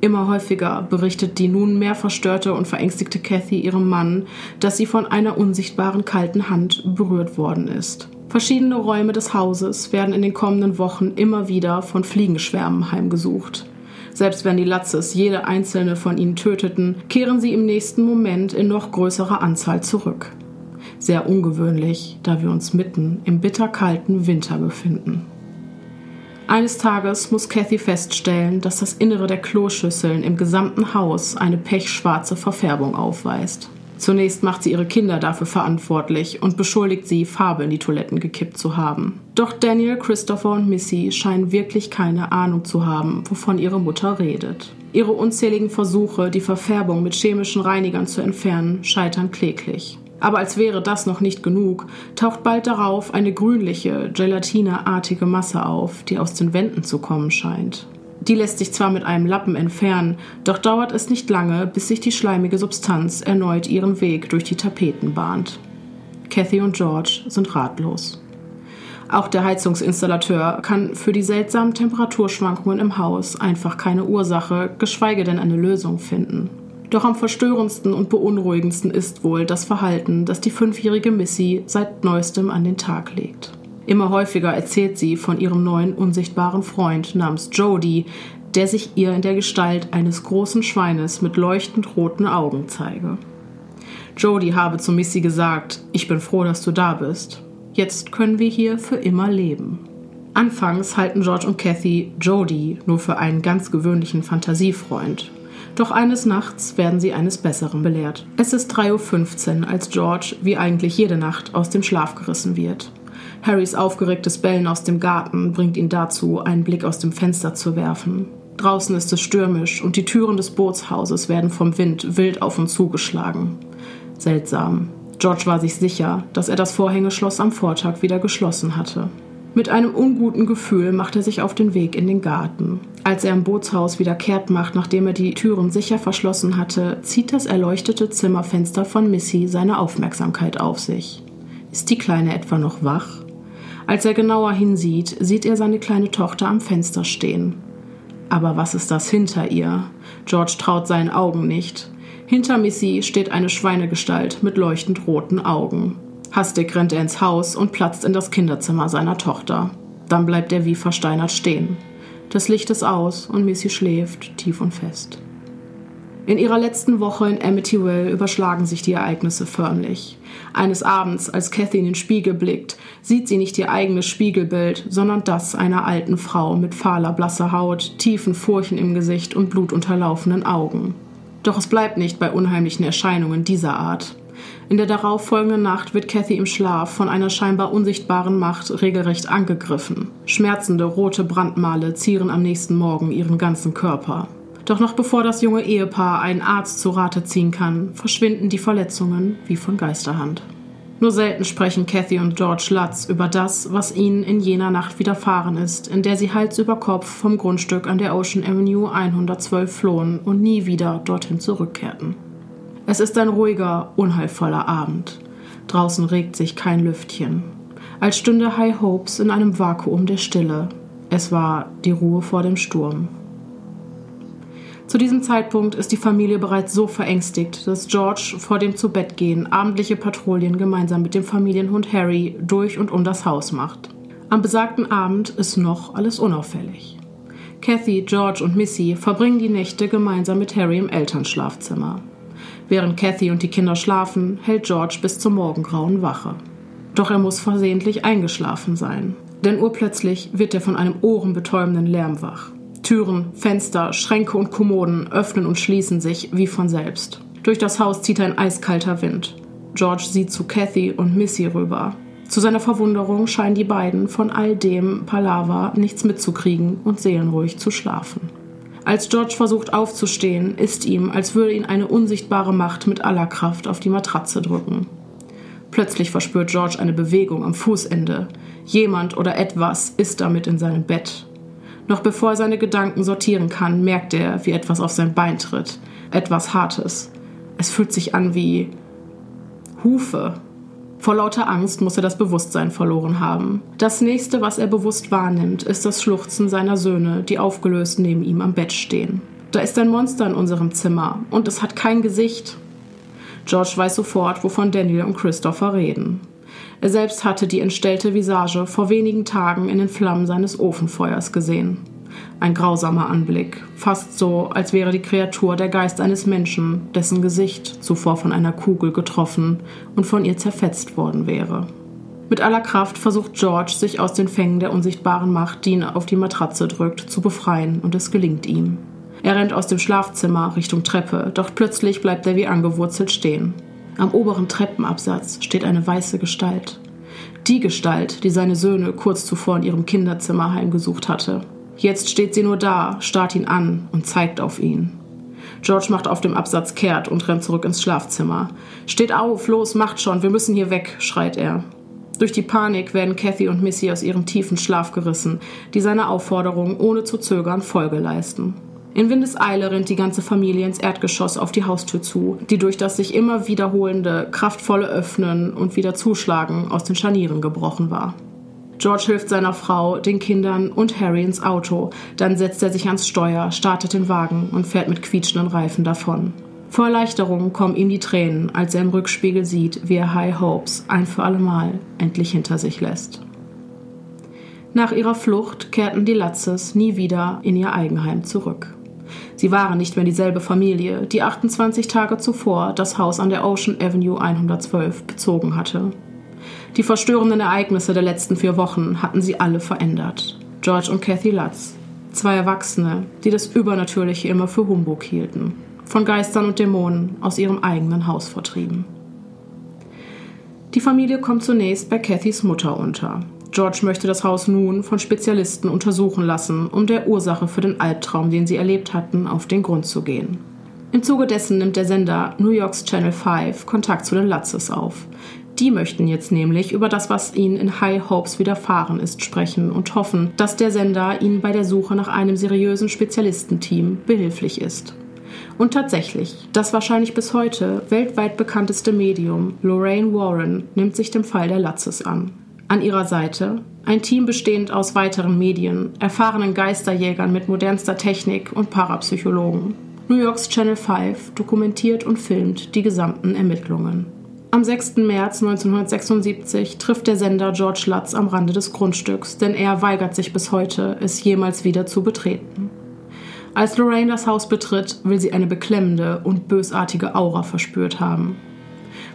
Immer häufiger berichtet die nun mehr verstörte und verängstigte Kathy ihrem Mann, dass sie von einer unsichtbaren kalten Hand berührt worden ist. Verschiedene Räume des Hauses werden in den kommenden Wochen immer wieder von Fliegenschwärmen heimgesucht. Selbst wenn die Latzes jede einzelne von ihnen töteten, kehren sie im nächsten Moment in noch größerer Anzahl zurück. Sehr ungewöhnlich, da wir uns mitten im bitterkalten Winter befinden. Eines Tages muss Kathy feststellen, dass das Innere der Kloschüsseln im gesamten Haus eine pechschwarze Verfärbung aufweist. Zunächst macht sie ihre Kinder dafür verantwortlich und beschuldigt sie, Farbe in die Toiletten gekippt zu haben. Doch Daniel, Christopher und Missy scheinen wirklich keine Ahnung zu haben, wovon ihre Mutter redet. Ihre unzähligen Versuche, die Verfärbung mit chemischen Reinigern zu entfernen, scheitern kläglich. Aber als wäre das noch nicht genug, taucht bald darauf eine grünliche, gelatineartige Masse auf, die aus den Wänden zu kommen scheint. Die lässt sich zwar mit einem Lappen entfernen, doch dauert es nicht lange, bis sich die schleimige Substanz erneut ihren Weg durch die Tapeten bahnt. Cathy und George sind ratlos. Auch der Heizungsinstallateur kann für die seltsamen Temperaturschwankungen im Haus einfach keine Ursache, geschweige denn eine Lösung finden. Doch am verstörendsten und beunruhigendsten ist wohl das Verhalten, das die fünfjährige Missy seit neuestem an den Tag legt. Immer häufiger erzählt sie von ihrem neuen unsichtbaren Freund namens Jody, der sich ihr in der Gestalt eines großen Schweines mit leuchtend roten Augen zeige. Jody habe zu Missy gesagt, ich bin froh, dass du da bist. Jetzt können wir hier für immer leben. Anfangs halten George und Kathy Jody nur für einen ganz gewöhnlichen Fantasiefreund. Doch eines Nachts werden sie eines Besseren belehrt. Es ist 3.15 Uhr, als George, wie eigentlich jede Nacht, aus dem Schlaf gerissen wird. Harrys aufgeregtes Bellen aus dem Garten bringt ihn dazu, einen Blick aus dem Fenster zu werfen. Draußen ist es stürmisch und die Türen des Bootshauses werden vom Wind wild auf und zugeschlagen. Seltsam. George war sich sicher, dass er das Vorhängeschloss am Vortag wieder geschlossen hatte. Mit einem unguten Gefühl macht er sich auf den Weg in den Garten. Als er im Bootshaus wieder kehrt macht, nachdem er die Türen sicher verschlossen hatte, zieht das erleuchtete Zimmerfenster von Missy seine Aufmerksamkeit auf sich. Ist die Kleine etwa noch wach? Als er genauer hinsieht, sieht er seine kleine Tochter am Fenster stehen. Aber was ist das hinter ihr? George traut seinen Augen nicht. Hinter Missy steht eine Schweinegestalt mit leuchtend roten Augen. Hastig rennt er ins Haus und platzt in das Kinderzimmer seiner Tochter. Dann bleibt er wie versteinert stehen. Das Licht ist aus und Missy schläft tief und fest. In ihrer letzten Woche in Amityville überschlagen sich die Ereignisse förmlich. Eines Abends, als Kathy in den Spiegel blickt, sieht sie nicht ihr eigenes Spiegelbild, sondern das einer alten Frau mit fahler, blasser Haut, tiefen Furchen im Gesicht und blutunterlaufenen Augen. Doch es bleibt nicht bei unheimlichen Erscheinungen dieser Art. In der darauffolgenden Nacht wird Kathy im Schlaf von einer scheinbar unsichtbaren Macht regelrecht angegriffen. Schmerzende rote Brandmale zieren am nächsten Morgen ihren ganzen Körper. Doch noch bevor das junge Ehepaar einen Arzt zu Rate ziehen kann, verschwinden die Verletzungen wie von Geisterhand. Nur selten sprechen Cathy und George Lutz über das, was ihnen in jener Nacht widerfahren ist, in der sie Hals über Kopf vom Grundstück an der Ocean Avenue 112 flohen und nie wieder dorthin zurückkehrten. Es ist ein ruhiger, unheilvoller Abend. Draußen regt sich kein Lüftchen. Als stünde High Hopes in einem Vakuum der Stille. Es war die Ruhe vor dem Sturm. Zu diesem Zeitpunkt ist die Familie bereits so verängstigt, dass George vor dem Zubettgehen abendliche Patrouillen gemeinsam mit dem Familienhund Harry durch und um das Haus macht. Am besagten Abend ist noch alles unauffällig. Kathy, George und Missy verbringen die Nächte gemeinsam mit Harry im Elternschlafzimmer. Während Kathy und die Kinder schlafen, hält George bis zum Morgengrauen Wache. Doch er muss versehentlich eingeschlafen sein, denn urplötzlich wird er von einem ohrenbetäubenden Lärm wach. Türen, Fenster, Schränke und Kommoden öffnen und schließen sich wie von selbst. Durch das Haus zieht ein eiskalter Wind. George sieht zu Kathy und Missy rüber. Zu seiner Verwunderung scheinen die beiden von all dem Palaver nichts mitzukriegen und seelenruhig zu schlafen. Als George versucht aufzustehen, ist ihm, als würde ihn eine unsichtbare Macht mit aller Kraft auf die Matratze drücken. Plötzlich verspürt George eine Bewegung am Fußende. Jemand oder etwas ist damit in seinem Bett. Noch bevor er seine Gedanken sortieren kann, merkt er, wie etwas auf sein Bein tritt. Etwas Hartes. Es fühlt sich an wie Hufe. Vor lauter Angst muss er das Bewusstsein verloren haben. Das nächste, was er bewusst wahrnimmt, ist das Schluchzen seiner Söhne, die aufgelöst neben ihm am Bett stehen. Da ist ein Monster in unserem Zimmer und es hat kein Gesicht. George weiß sofort, wovon Daniel und Christopher reden. Er selbst hatte die entstellte Visage vor wenigen Tagen in den Flammen seines Ofenfeuers gesehen. Ein grausamer Anblick, fast so, als wäre die Kreatur der Geist eines Menschen, dessen Gesicht zuvor von einer Kugel getroffen und von ihr zerfetzt worden wäre. Mit aller Kraft versucht George, sich aus den Fängen der unsichtbaren Macht, die ihn auf die Matratze drückt, zu befreien, und es gelingt ihm. Er rennt aus dem Schlafzimmer Richtung Treppe, doch plötzlich bleibt er wie angewurzelt stehen. Am oberen Treppenabsatz steht eine weiße Gestalt. Die Gestalt, die seine Söhne kurz zuvor in ihrem Kinderzimmer heimgesucht hatte. Jetzt steht sie nur da, starrt ihn an und zeigt auf ihn. George macht auf dem Absatz kehrt und rennt zurück ins Schlafzimmer. Steht auf, los, macht schon, wir müssen hier weg, schreit er. Durch die Panik werden Kathy und Missy aus ihrem tiefen Schlaf gerissen, die seiner Aufforderung ohne zu zögern Folge leisten. In Windeseile rennt die ganze Familie ins Erdgeschoss auf die Haustür zu, die durch das sich immer wiederholende, kraftvolle Öffnen und wieder Zuschlagen aus den Scharnieren gebrochen war. George hilft seiner Frau, den Kindern und Harry ins Auto. Dann setzt er sich ans Steuer, startet den Wagen und fährt mit quietschenden Reifen davon. Vor Erleichterung kommen ihm die Tränen, als er im Rückspiegel sieht, wie er High Hopes ein für allemal endlich hinter sich lässt. Nach ihrer Flucht kehrten die Latzes nie wieder in ihr Eigenheim zurück. Sie waren nicht mehr dieselbe Familie, die 28 Tage zuvor das Haus an der Ocean Avenue 112 bezogen hatte. Die verstörenden Ereignisse der letzten vier Wochen hatten sie alle verändert. George und Kathy Lutz, zwei Erwachsene, die das Übernatürliche immer für Humbug hielten, von Geistern und Dämonen aus ihrem eigenen Haus vertrieben. Die Familie kommt zunächst bei Cathys Mutter unter. George möchte das Haus nun von Spezialisten untersuchen lassen, um der Ursache für den Albtraum, den sie erlebt hatten, auf den Grund zu gehen. Im Zuge dessen nimmt der Sender New Yorks Channel 5 Kontakt zu den Lutzes auf, die möchten jetzt nämlich über das, was ihnen in High Hopes widerfahren ist, sprechen und hoffen, dass der Sender ihnen bei der Suche nach einem seriösen Spezialistenteam behilflich ist. Und tatsächlich, das wahrscheinlich bis heute weltweit bekannteste Medium, Lorraine Warren, nimmt sich dem Fall der Latzes an. An ihrer Seite ein Team bestehend aus weiteren Medien, erfahrenen Geisterjägern mit modernster Technik und Parapsychologen. New Yorks Channel 5 dokumentiert und filmt die gesamten Ermittlungen. Am 6. März 1976 trifft der Sender George Lutz am Rande des Grundstücks, denn er weigert sich bis heute, es jemals wieder zu betreten. Als Lorraine das Haus betritt, will sie eine beklemmende und bösartige Aura verspürt haben.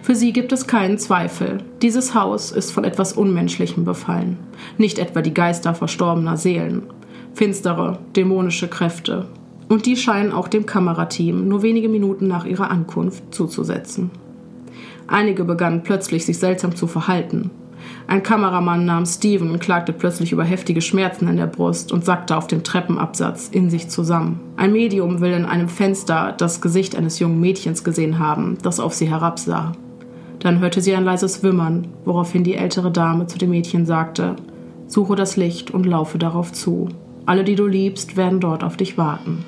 Für sie gibt es keinen Zweifel. Dieses Haus ist von etwas Unmenschlichem befallen. Nicht etwa die Geister verstorbener Seelen. Finstere, dämonische Kräfte. Und die scheinen auch dem Kamerateam nur wenige Minuten nach ihrer Ankunft zuzusetzen. Einige begannen plötzlich sich seltsam zu verhalten. Ein Kameramann namens Steven klagte plötzlich über heftige Schmerzen in der Brust und sackte auf dem Treppenabsatz in sich zusammen. Ein Medium will in einem Fenster das Gesicht eines jungen Mädchens gesehen haben, das auf sie herabsah. Dann hörte sie ein leises Wimmern, woraufhin die ältere Dame zu dem Mädchen sagte: Suche das Licht und laufe darauf zu. Alle, die du liebst, werden dort auf dich warten.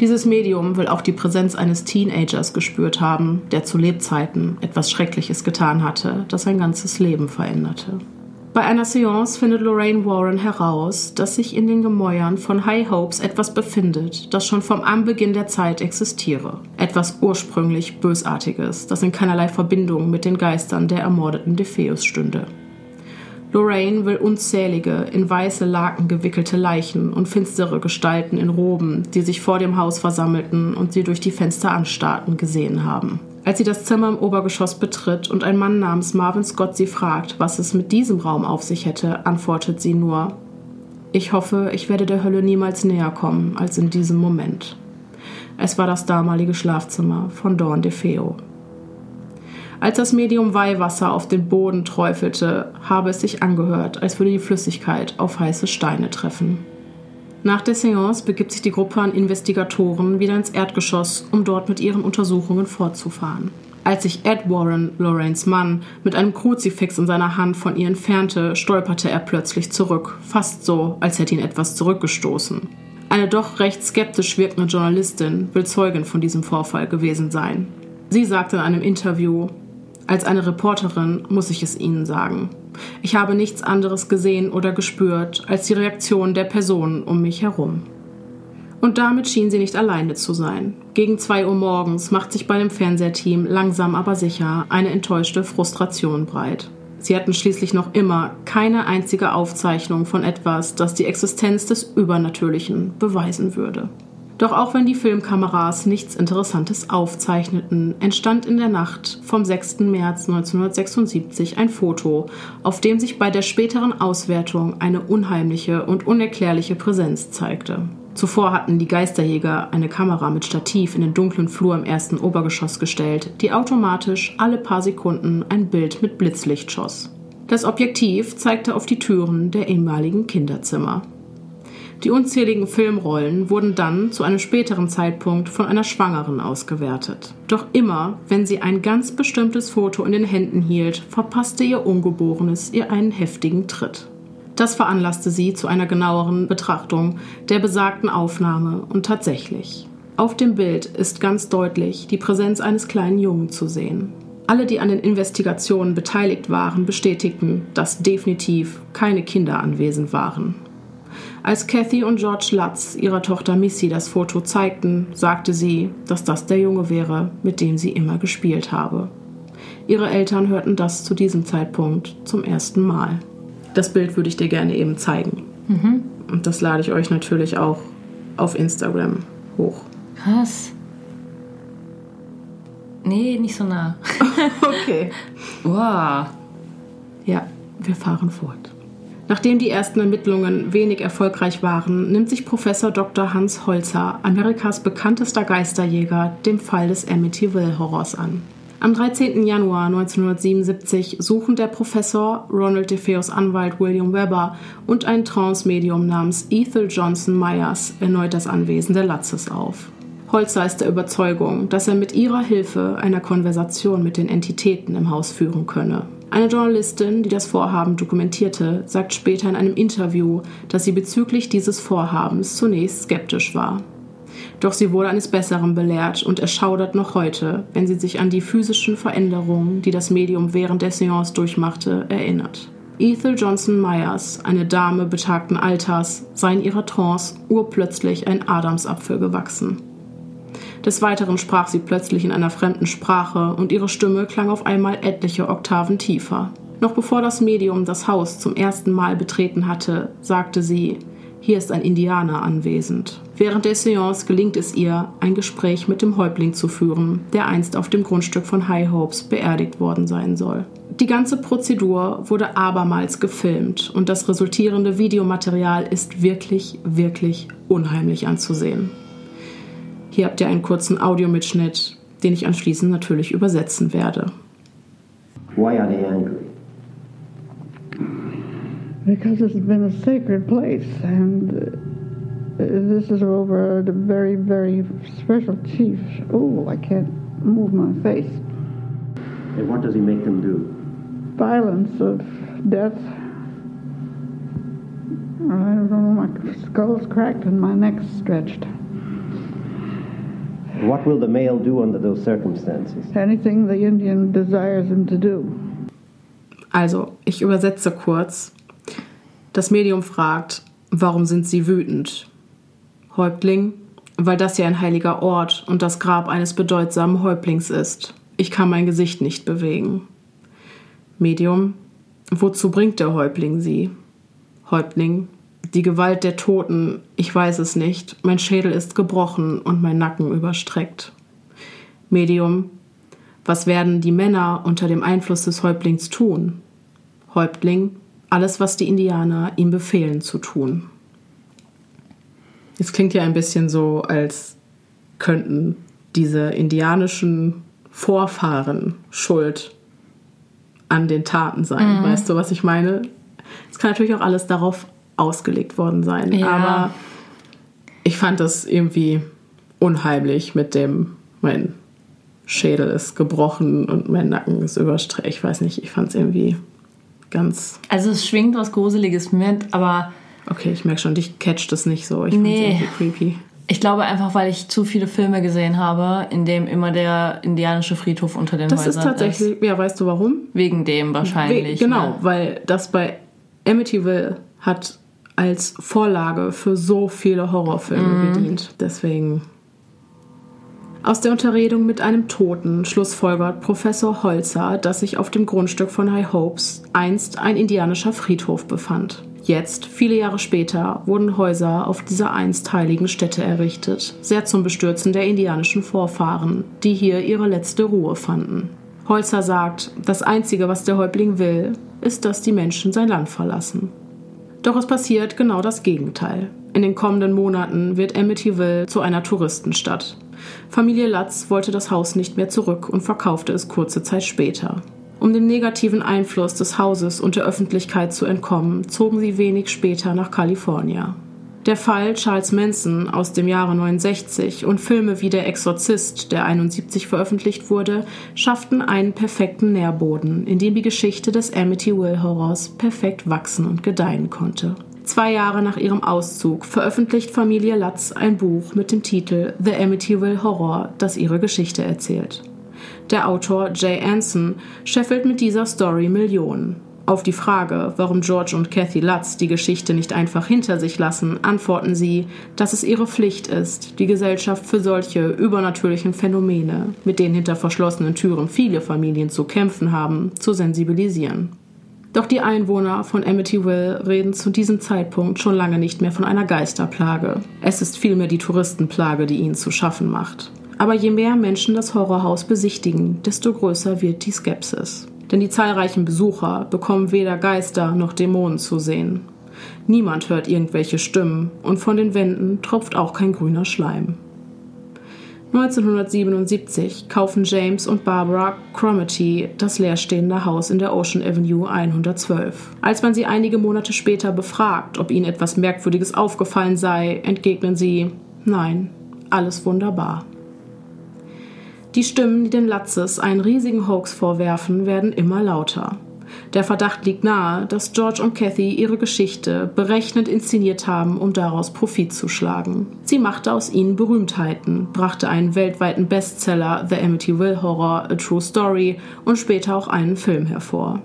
Dieses Medium will auch die Präsenz eines Teenagers gespürt haben, der zu Lebzeiten etwas Schreckliches getan hatte, das sein ganzes Leben veränderte. Bei einer Seance findet Lorraine Warren heraus, dass sich in den Gemäuern von High Hopes etwas befindet, das schon vom Anbeginn der Zeit existiere. Etwas ursprünglich Bösartiges, das in keinerlei Verbindung mit den Geistern der ermordeten Defeus stünde. Lorraine will unzählige, in weiße Laken gewickelte Leichen und finstere Gestalten in Roben, die sich vor dem Haus versammelten und sie durch die Fenster anstarrten, gesehen haben. Als sie das Zimmer im Obergeschoss betritt und ein Mann namens Marvin Scott sie fragt, was es mit diesem Raum auf sich hätte, antwortet sie nur Ich hoffe, ich werde der Hölle niemals näher kommen als in diesem Moment. Es war das damalige Schlafzimmer von Dawn DeFeo. Als das Medium Weihwasser auf den Boden träufelte, habe es sich angehört, als würde die Flüssigkeit auf heiße Steine treffen. Nach der Seance begibt sich die Gruppe an Investigatoren wieder ins Erdgeschoss, um dort mit ihren Untersuchungen fortzufahren. Als sich Ed Warren, Lorraines Mann, mit einem Kruzifix in seiner Hand von ihr entfernte, stolperte er plötzlich zurück, fast so, als hätte ihn etwas zurückgestoßen. Eine doch recht skeptisch wirkende Journalistin will Zeugin von diesem Vorfall gewesen sein. Sie sagte in einem Interview, als eine Reporterin muss ich es Ihnen sagen. Ich habe nichts anderes gesehen oder gespürt als die Reaktion der Personen um mich herum. Und damit schien sie nicht alleine zu sein. Gegen zwei Uhr morgens macht sich bei dem Fernsehteam langsam aber sicher eine enttäuschte Frustration breit. Sie hatten schließlich noch immer keine einzige Aufzeichnung von etwas, das die Existenz des Übernatürlichen beweisen würde. Doch auch wenn die Filmkameras nichts Interessantes aufzeichneten, entstand in der Nacht vom 6. März 1976 ein Foto, auf dem sich bei der späteren Auswertung eine unheimliche und unerklärliche Präsenz zeigte. Zuvor hatten die Geisterjäger eine Kamera mit Stativ in den dunklen Flur im ersten Obergeschoss gestellt, die automatisch alle paar Sekunden ein Bild mit Blitzlicht schoss. Das Objektiv zeigte auf die Türen der ehemaligen Kinderzimmer. Die unzähligen Filmrollen wurden dann zu einem späteren Zeitpunkt von einer Schwangeren ausgewertet. Doch immer, wenn sie ein ganz bestimmtes Foto in den Händen hielt, verpasste ihr Ungeborenes ihr einen heftigen Tritt. Das veranlasste sie zu einer genaueren Betrachtung der besagten Aufnahme und tatsächlich. Auf dem Bild ist ganz deutlich die Präsenz eines kleinen Jungen zu sehen. Alle, die an den Investigationen beteiligt waren, bestätigten, dass definitiv keine Kinder anwesend waren. Als Kathy und George Lutz ihrer Tochter Missy das Foto zeigten, sagte sie, dass das der Junge wäre, mit dem sie immer gespielt habe. Ihre Eltern hörten das zu diesem Zeitpunkt zum ersten Mal. Das Bild würde ich dir gerne eben zeigen. Mhm. Und das lade ich euch natürlich auch auf Instagram hoch. Krass. Nee, nicht so nah. (laughs) okay. Wow. Ja, wir fahren fort. Nachdem die ersten Ermittlungen wenig erfolgreich waren, nimmt sich Professor Dr. Hans Holzer, Amerikas bekanntester Geisterjäger, dem Fall des Amityville Horrors an. Am 13. Januar 1977 suchen der Professor, Ronald DeFeos Anwalt William Webber und ein Trance-Medium namens Ethel Johnson Myers erneut das Anwesen der Latzes auf. Holzer ist der Überzeugung, dass er mit ihrer Hilfe eine Konversation mit den Entitäten im Haus führen könne. Eine Journalistin, die das Vorhaben dokumentierte, sagt später in einem Interview, dass sie bezüglich dieses Vorhabens zunächst skeptisch war. Doch sie wurde eines Besseren belehrt und erschaudert noch heute, wenn sie sich an die physischen Veränderungen, die das Medium während der Seance durchmachte, erinnert. Ethel Johnson Myers, eine Dame betagten Alters, sei in ihrer Trance urplötzlich ein Adamsapfel gewachsen. Des Weiteren sprach sie plötzlich in einer fremden Sprache und ihre Stimme klang auf einmal etliche Oktaven tiefer. Noch bevor das Medium das Haus zum ersten Mal betreten hatte, sagte sie, hier ist ein Indianer anwesend. Während der Seance gelingt es ihr, ein Gespräch mit dem Häuptling zu führen, der einst auf dem Grundstück von High Hopes beerdigt worden sein soll. Die ganze Prozedur wurde abermals gefilmt und das resultierende Videomaterial ist wirklich, wirklich unheimlich anzusehen. Hier habt ihr einen kurzen Audiomitschnitt, den ich anschließend natürlich übersetzen werde. Why are they angry? Because it's been a sacred place, and uh, this is over a very, very special chief. Oh, I can't move my face. And what does he make them do? Violence of death. I don't know, my skull's cracked and my neck's stretched. What will the male do under those circumstances? Anything the Indian desires him to do. Also, ich übersetze kurz. Das Medium fragt, warum sind Sie wütend? Häuptling, weil das hier ein heiliger Ort und das Grab eines bedeutsamen Häuptlings ist. Ich kann mein Gesicht nicht bewegen. Medium, wozu bringt der Häuptling Sie? Häuptling, die Gewalt der Toten, ich weiß es nicht. Mein Schädel ist gebrochen und mein Nacken überstreckt. Medium, was werden die Männer unter dem Einfluss des Häuptlings tun? Häuptling, alles, was die Indianer ihm befehlen zu tun. Es klingt ja ein bisschen so, als könnten diese indianischen Vorfahren schuld an den Taten sein. Mhm. Weißt du, was ich meine? Es kann natürlich auch alles darauf ausgelegt worden sein. Ja. Aber ich fand das irgendwie unheimlich mit dem, mein Schädel ist gebrochen und mein Nacken ist überstreckt. Ich weiß nicht, ich fand es irgendwie ganz. Also es schwingt was Gruseliges mit, aber. Okay, ich merke schon, dich catcht es nicht so. Ich nee. irgendwie creepy. Ich glaube einfach, weil ich zu viele Filme gesehen habe, in dem immer der indianische Friedhof unter den das Häusern ist. Das ist tatsächlich, ja, weißt du warum? Wegen dem wahrscheinlich. We genau, ne? weil das bei Amityville hat als Vorlage für so viele Horrorfilme mhm. gedient. Deswegen. Aus der Unterredung mit einem Toten schlussfolgert Professor Holzer, dass sich auf dem Grundstück von High Hopes einst ein indianischer Friedhof befand. Jetzt, viele Jahre später, wurden Häuser auf dieser einst heiligen Stätte errichtet, sehr zum Bestürzen der indianischen Vorfahren, die hier ihre letzte Ruhe fanden. Holzer sagt, das Einzige, was der Häuptling will, ist, dass die Menschen sein Land verlassen. Doch es passiert genau das Gegenteil. In den kommenden Monaten wird Amityville zu einer Touristenstadt. Familie Latz wollte das Haus nicht mehr zurück und verkaufte es kurze Zeit später. Um dem negativen Einfluss des Hauses und der Öffentlichkeit zu entkommen, zogen sie wenig später nach Kalifornien. Der Fall Charles Manson aus dem Jahre 69 und Filme wie Der Exorzist, der 71 veröffentlicht wurde, schafften einen perfekten Nährboden, in dem die Geschichte des Amityville-Horrors perfekt wachsen und gedeihen konnte. Zwei Jahre nach ihrem Auszug veröffentlicht Familie Latz ein Buch mit dem Titel The Amityville Horror, das ihre Geschichte erzählt. Der Autor Jay Anson scheffelt mit dieser Story Millionen. Auf die Frage, warum George und Kathy Lutz die Geschichte nicht einfach hinter sich lassen, antworten sie, dass es ihre Pflicht ist, die Gesellschaft für solche übernatürlichen Phänomene, mit denen hinter verschlossenen Türen viele Familien zu kämpfen haben, zu sensibilisieren. Doch die Einwohner von Amityville reden zu diesem Zeitpunkt schon lange nicht mehr von einer Geisterplage. Es ist vielmehr die Touristenplage, die ihnen zu schaffen macht. Aber je mehr Menschen das Horrorhaus besichtigen, desto größer wird die Skepsis. Denn die zahlreichen Besucher bekommen weder Geister noch Dämonen zu sehen. Niemand hört irgendwelche Stimmen und von den Wänden tropft auch kein grüner Schleim. 1977 kaufen James und Barbara Cromartie das leerstehende Haus in der Ocean Avenue 112. Als man sie einige Monate später befragt, ob ihnen etwas Merkwürdiges aufgefallen sei, entgegnen sie, nein, alles wunderbar. Die Stimmen, die den Latzes einen riesigen Hoax vorwerfen, werden immer lauter. Der Verdacht liegt nahe, dass George und Kathy ihre Geschichte berechnend inszeniert haben, um daraus Profit zu schlagen. Sie machte aus ihnen Berühmtheiten, brachte einen weltweiten Bestseller The Amityville Horror, A True Story und später auch einen Film hervor.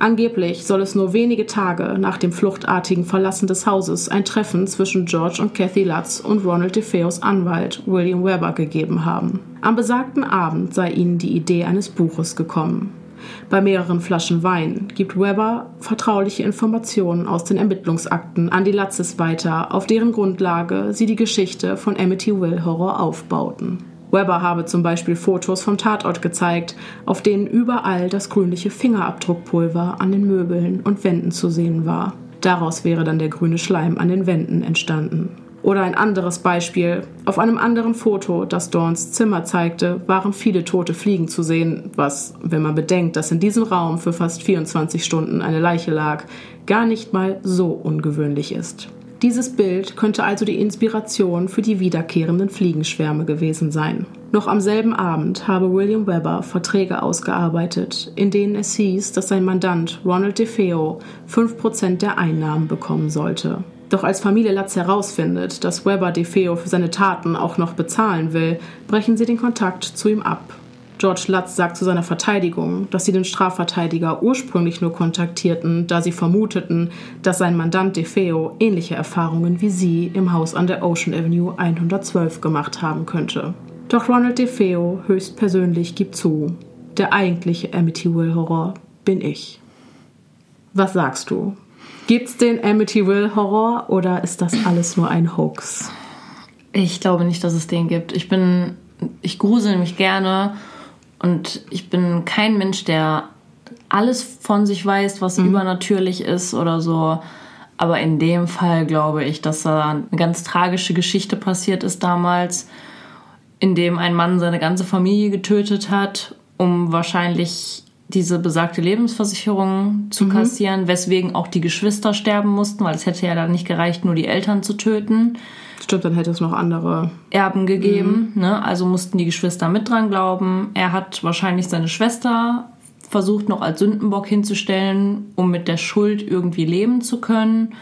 Angeblich soll es nur wenige Tage nach dem fluchtartigen Verlassen des Hauses ein Treffen zwischen George und Kathy Lutz und Ronald DeFeos Anwalt William Weber gegeben haben. Am besagten Abend sei ihnen die Idee eines Buches gekommen. Bei mehreren Flaschen Wein gibt Weber vertrauliche Informationen aus den Ermittlungsakten an die Latzes weiter, auf deren Grundlage sie die Geschichte von Amityville Horror aufbauten. Weber habe zum Beispiel Fotos vom Tatort gezeigt, auf denen überall das grünliche Fingerabdruckpulver an den Möbeln und Wänden zu sehen war. Daraus wäre dann der grüne Schleim an den Wänden entstanden. Oder ein anderes Beispiel. Auf einem anderen Foto, das Dorns Zimmer zeigte, waren viele tote Fliegen zu sehen, was, wenn man bedenkt, dass in diesem Raum für fast 24 Stunden eine Leiche lag, gar nicht mal so ungewöhnlich ist. Dieses Bild könnte also die Inspiration für die wiederkehrenden Fliegenschwärme gewesen sein. Noch am selben Abend habe William Weber Verträge ausgearbeitet, in denen es hieß, dass sein Mandant Ronald DeFeo 5% der Einnahmen bekommen sollte. Doch als Familie Latz herausfindet, dass Weber DeFeo für seine Taten auch noch bezahlen will, brechen sie den Kontakt zu ihm ab George Lutz sagt zu seiner Verteidigung, dass sie den Strafverteidiger ursprünglich nur kontaktierten, da sie vermuteten, dass sein Mandant DeFeo ähnliche Erfahrungen wie sie im Haus an der Ocean Avenue 112 gemacht haben könnte. Doch Ronald DeFeo höchstpersönlich gibt zu, der eigentliche Amityville Horror bin ich. Was sagst du? Gibt's den Amityville Horror oder ist das alles nur ein Hoax? Ich glaube nicht, dass es den gibt. Ich bin, ich grusel mich gerne und ich bin kein Mensch, der alles von sich weiß, was mhm. übernatürlich ist oder so. Aber in dem Fall glaube ich, dass da eine ganz tragische Geschichte passiert ist damals, in dem ein Mann seine ganze Familie getötet hat, um wahrscheinlich diese besagte Lebensversicherung zu mhm. kassieren, weswegen auch die Geschwister sterben mussten, weil es hätte ja dann nicht gereicht, nur die Eltern zu töten. Stimmt, dann hätte es noch andere Erben gegeben. Mhm. Ne? Also mussten die Geschwister mit dran glauben. Er hat wahrscheinlich seine Schwester versucht noch als Sündenbock hinzustellen, um mit der Schuld irgendwie leben zu können.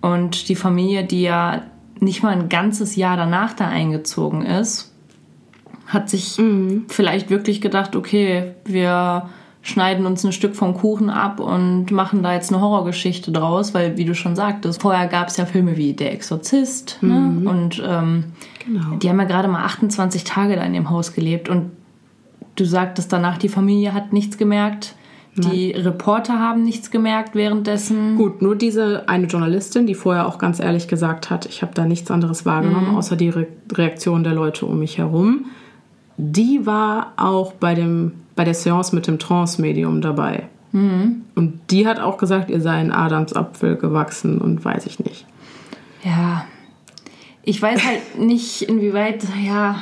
Und die Familie, die ja nicht mal ein ganzes Jahr danach da eingezogen ist, hat sich mhm. vielleicht wirklich gedacht, okay, wir schneiden uns ein Stück vom Kuchen ab und machen da jetzt eine Horrorgeschichte draus, weil, wie du schon sagtest, vorher gab es ja Filme wie Der Exorzist ne? mhm. ne? und ähm, genau. die haben ja gerade mal 28 Tage da in dem Haus gelebt und du sagtest danach, die Familie hat nichts gemerkt. Die Reporter haben nichts gemerkt währenddessen. Gut, nur diese eine Journalistin, die vorher auch ganz ehrlich gesagt hat, ich habe da nichts anderes wahrgenommen, außer die Re Reaktion der Leute um mich herum, die war auch bei, dem, bei der Seance mit dem Trance-Medium dabei. Und die hat auch gesagt, ihr sei ein Adamsapfel gewachsen und weiß ich nicht. Ja. Ich weiß halt nicht, inwieweit, ja,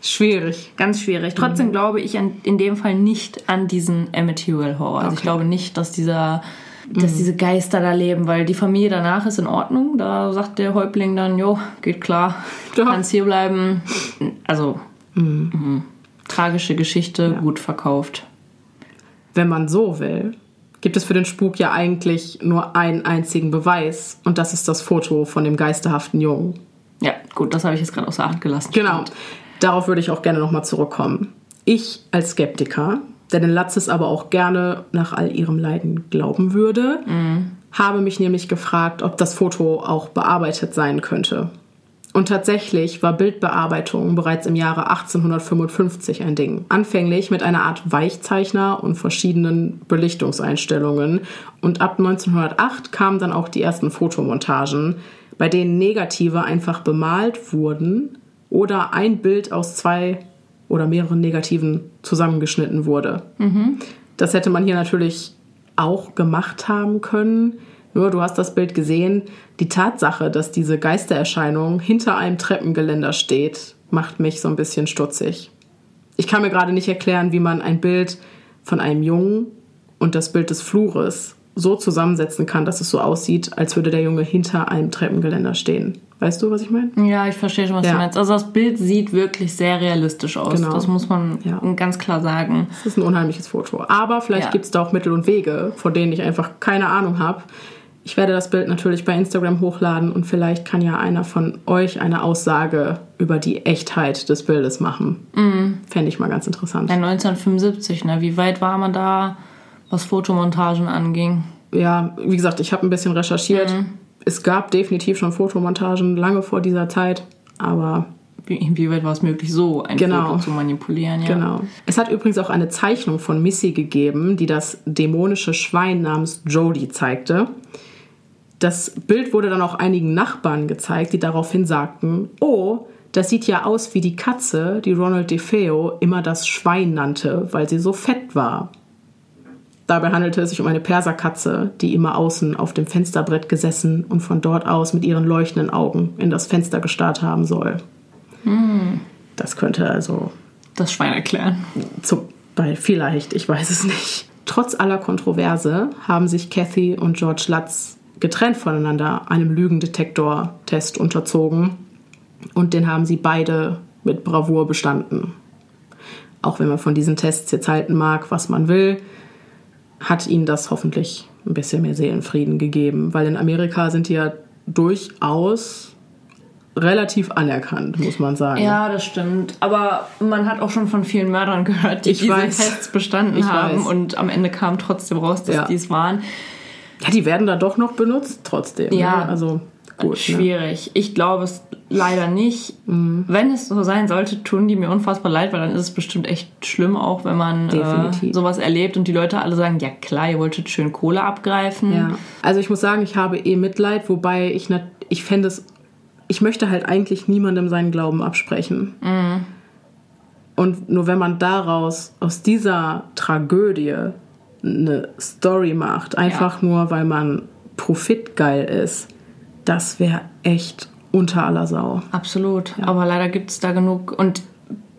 Schwierig. ganz schwierig. Trotzdem glaube ich an, in dem Fall nicht an diesen Amityville Horror. Also ich Okay. glaube nicht, dass dieser dass diese Geister da leben, weil die Familie danach ist in Ordnung. Da sagt der Häuptling dann, jo, geht klar, du Ja. kannst hier bleiben. Also, mhm. tragische Geschichte, gut verkauft. Wenn man so will, gibt es für den Spuk ja eigentlich nur einen einzigen Beweis und das ist das Foto von dem geisterhaften Jungen. Ja, gut, das habe ich jetzt gerade außer Acht gelassen. Genau. Darauf würde ich auch gerne nochmal zurückkommen. Ich als Skeptiker, der den Latzes aber auch gerne nach all ihrem Leiden glauben würde, habe mich nämlich gefragt, ob das Foto auch bearbeitet sein könnte. Und tatsächlich war Bildbearbeitung bereits im Jahre 1855 ein Ding. Anfänglich mit einer Art Weichzeichner und verschiedenen Belichtungseinstellungen. Und ab 1908 kamen dann auch die ersten Fotomontagen, bei denen Negative einfach bemalt wurden oder ein Bild aus zwei oder mehreren Negativen zusammengeschnitten wurde. Das hätte man hier natürlich auch gemacht haben können. Nur du hast das Bild gesehen. Die Tatsache, dass diese Geistererscheinung hinter einem Treppengeländer steht, macht mich so ein bisschen stutzig. Ich kann mir gerade nicht erklären, wie man ein Bild von einem Jungen und das Bild des Flures so zusammensetzen kann, dass es so aussieht, als würde der Junge hinter einem Treppengeländer stehen. Weißt du, was ich meine? Ja, ich verstehe schon, was Ja. du meinst. Also das Bild sieht wirklich sehr realistisch aus. Genau. Das muss man Ja. ganz klar sagen. Das ist ein unheimliches Foto. Aber vielleicht Ja. gibt es da auch Mittel und Wege, von denen ich einfach keine Ahnung habe. Ich werde das Bild natürlich bei Instagram hochladen und vielleicht kann ja einer von euch eine Aussage über die Echtheit des Bildes machen. Fände ich mal ganz interessant. Ja, 1975, ne? Wie weit war man da, was Fotomontagen anging? Ja, wie gesagt, ich habe ein bisschen recherchiert. Es gab definitiv schon Fotomontagen lange vor dieser Zeit, aber Wie, inwieweit war es möglich, so ein Genau. Foto zu manipulieren? Ja. Genau. Es hat übrigens auch eine Zeichnung von Missy gegeben, die das dämonische Schwein namens Jody zeigte. Das Bild wurde dann auch einigen Nachbarn gezeigt, die daraufhin sagten, oh, das sieht ja aus wie die Katze, die Ronald DeFeo immer das Schwein nannte, weil sie so fett war. Dabei handelte es sich um eine Perserkatze, die immer außen auf dem Fensterbrett gesessen und von dort aus mit ihren leuchtenden Augen in das Fenster gestarrt haben soll. Das könnte also Das Schwein erklären. zum, bei vielleicht, ich weiß es nicht. Trotz aller Kontroverse haben sich Kathy und George Lutz getrennt voneinander einem Lügendetektor-Test unterzogen und den haben sie beide mit Bravour bestanden. Auch wenn man von diesen Tests jetzt halten mag, was man will, hat ihnen das hoffentlich ein bisschen mehr Seelenfrieden gegeben, weil in Amerika sind die ja durchaus relativ anerkannt, muss man sagen. Ja, das stimmt. Aber man hat auch schon von vielen Mördern gehört, die Ich diese weiß. Tests bestanden Ich haben weiß. und am Ende kam trotzdem raus, dass Ja. die es waren. Ja, die werden da doch noch benutzt, trotzdem. Ja. Ne? Also gut. Ne? Schwierig. Ich glaube es leider nicht. Mhm. Wenn es so sein sollte, tun die mir unfassbar leid, weil dann ist es bestimmt echt schlimm, auch wenn man äh, sowas erlebt und die Leute alle sagen, ja klar, ihr wolltet schön Kohle abgreifen. Ja. Also ich muss sagen, ich habe eh Mitleid, wobei ich nat- ich fände es, ich möchte halt eigentlich niemandem seinen Glauben absprechen. Mhm. Und nur wenn man daraus, aus dieser Tragödie, eine Story macht, einfach nur, weil man profitgeil ist, das wäre echt unter aller Sau. Absolut. Aber leider gibt es da genug. Und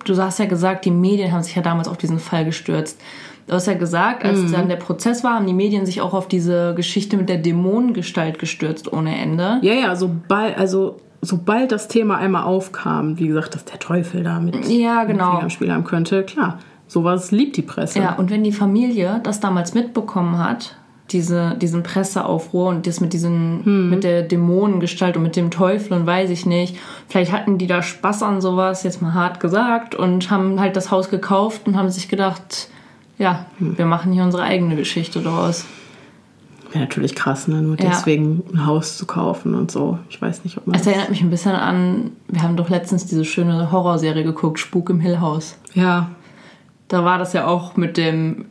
du hast ja gesagt, die Medien haben sich ja damals auf diesen Fall gestürzt. Du hast ja gesagt, als Mhm. dann der Prozess war, haben die Medien sich auch auf diese Geschichte mit der Dämonengestalt gestürzt ohne Ende. Ja, ja, sobald, also sobald das Thema einmal aufkam, wie gesagt, dass der Teufel da mit Ja, genau. Finger im Spiel haben könnte, klar, sowas liebt die Presse. Ja, und wenn die Familie das damals mitbekommen hat, diese, diesen Presseaufruhr und das mit diesen, mit der Dämonengestalt und mit dem Teufel und weiß ich nicht, vielleicht hatten die da Spaß an sowas, jetzt mal hart gesagt, und haben halt das Haus gekauft und haben sich gedacht, ja, wir machen hier unsere eigene Geschichte draus. Wäre natürlich krass, ne? Nur Ja. deswegen ein Haus zu kaufen und so. Ich weiß nicht, ob man. Es erinnert mich ein bisschen an, wir haben doch letztens diese schöne Horrorserie geguckt, Spuk im Hill House. ja, Da war das ja auch mit dem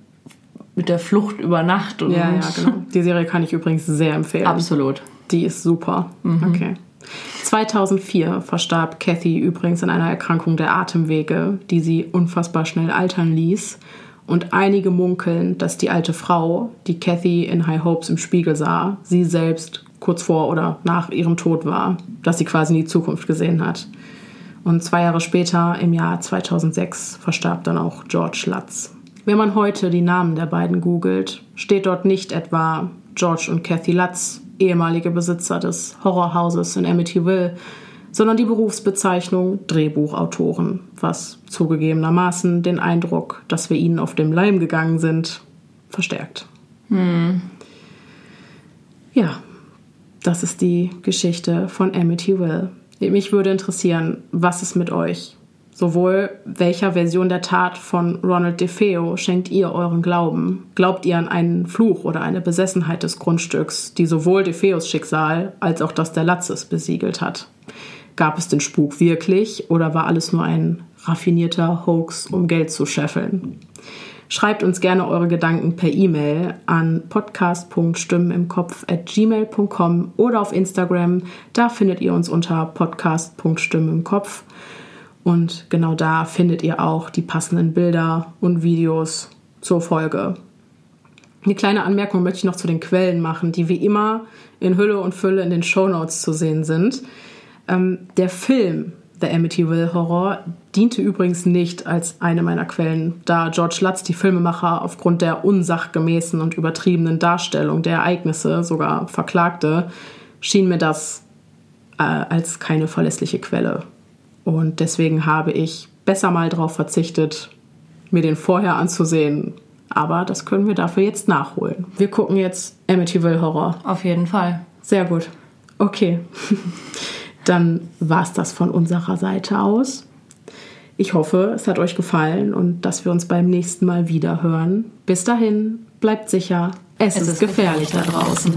mit der Flucht über Nacht und Ja, ja, genau. (laughs) Die Serie kann ich übrigens sehr empfehlen. absolut. Die ist super. Okay. 2004 verstarb Kathy übrigens an einer Erkrankung der Atemwege, die sie unfassbar schnell altern ließ. Und einige munkeln, dass die alte Frau, die Kathy in High Hopes im Spiegel sah, sie selbst kurz vor oder nach ihrem Tod war, dass sie quasi in die Zukunft gesehen hat. Und zwei Jahre später, im Jahr 2006, verstarb dann auch George Lutz. Wenn man heute die Namen der beiden googelt, steht dort nicht etwa George und Kathy Lutz, ehemalige Besitzer des Horrorhauses in Amityville, sondern die Berufsbezeichnung Drehbuchautoren, was zugegebenermaßen den Eindruck, dass wir ihnen auf dem Leim gegangen sind, verstärkt. Ja, das ist die Geschichte von Amityville. Mich würde interessieren, was ist mit euch? Sowohl welcher Version der Tat von Ronald DeFeo schenkt ihr euren Glauben? Glaubt ihr an einen Fluch oder eine Besessenheit des Grundstücks, die sowohl DeFeos Schicksal als auch das der Latzes besiegelt hat? Gab es den Spuk wirklich oder war alles nur ein raffinierter Hoax, um Geld zu scheffeln? Schreibt uns gerne eure Gedanken per E-Mail an podcast.stimmenimkopf.gmail.com oder auf Instagram. Da findet ihr uns unter podcast.stimmenimkopf. Und genau da findet ihr auch die passenden Bilder und Videos zur Folge. Eine kleine Anmerkung möchte ich noch zu den Quellen machen, die wie immer in Hülle und Fülle in den Shownotes zu sehen sind. Ähm, der Film The Amityville Horror diente übrigens nicht als eine meiner Quellen, da George Lutz die Filmemacher aufgrund der unsachgemäßen und übertriebenen Darstellung der Ereignisse sogar verklagte, schien mir das äh, als keine verlässliche Quelle. Und deswegen habe ich besser mal darauf verzichtet, mir den vorher anzusehen. Aber das können wir dafür jetzt nachholen. Wir gucken jetzt Amityville Horror. Auf jeden Fall. Sehr gut. Okay. (laughs) Dann war es das von unserer Seite aus. Ich hoffe, es hat euch gefallen und dass wir uns beim nächsten Mal wieder hören. Bis dahin, bleibt sicher. Es, ist, gefährlich da draußen.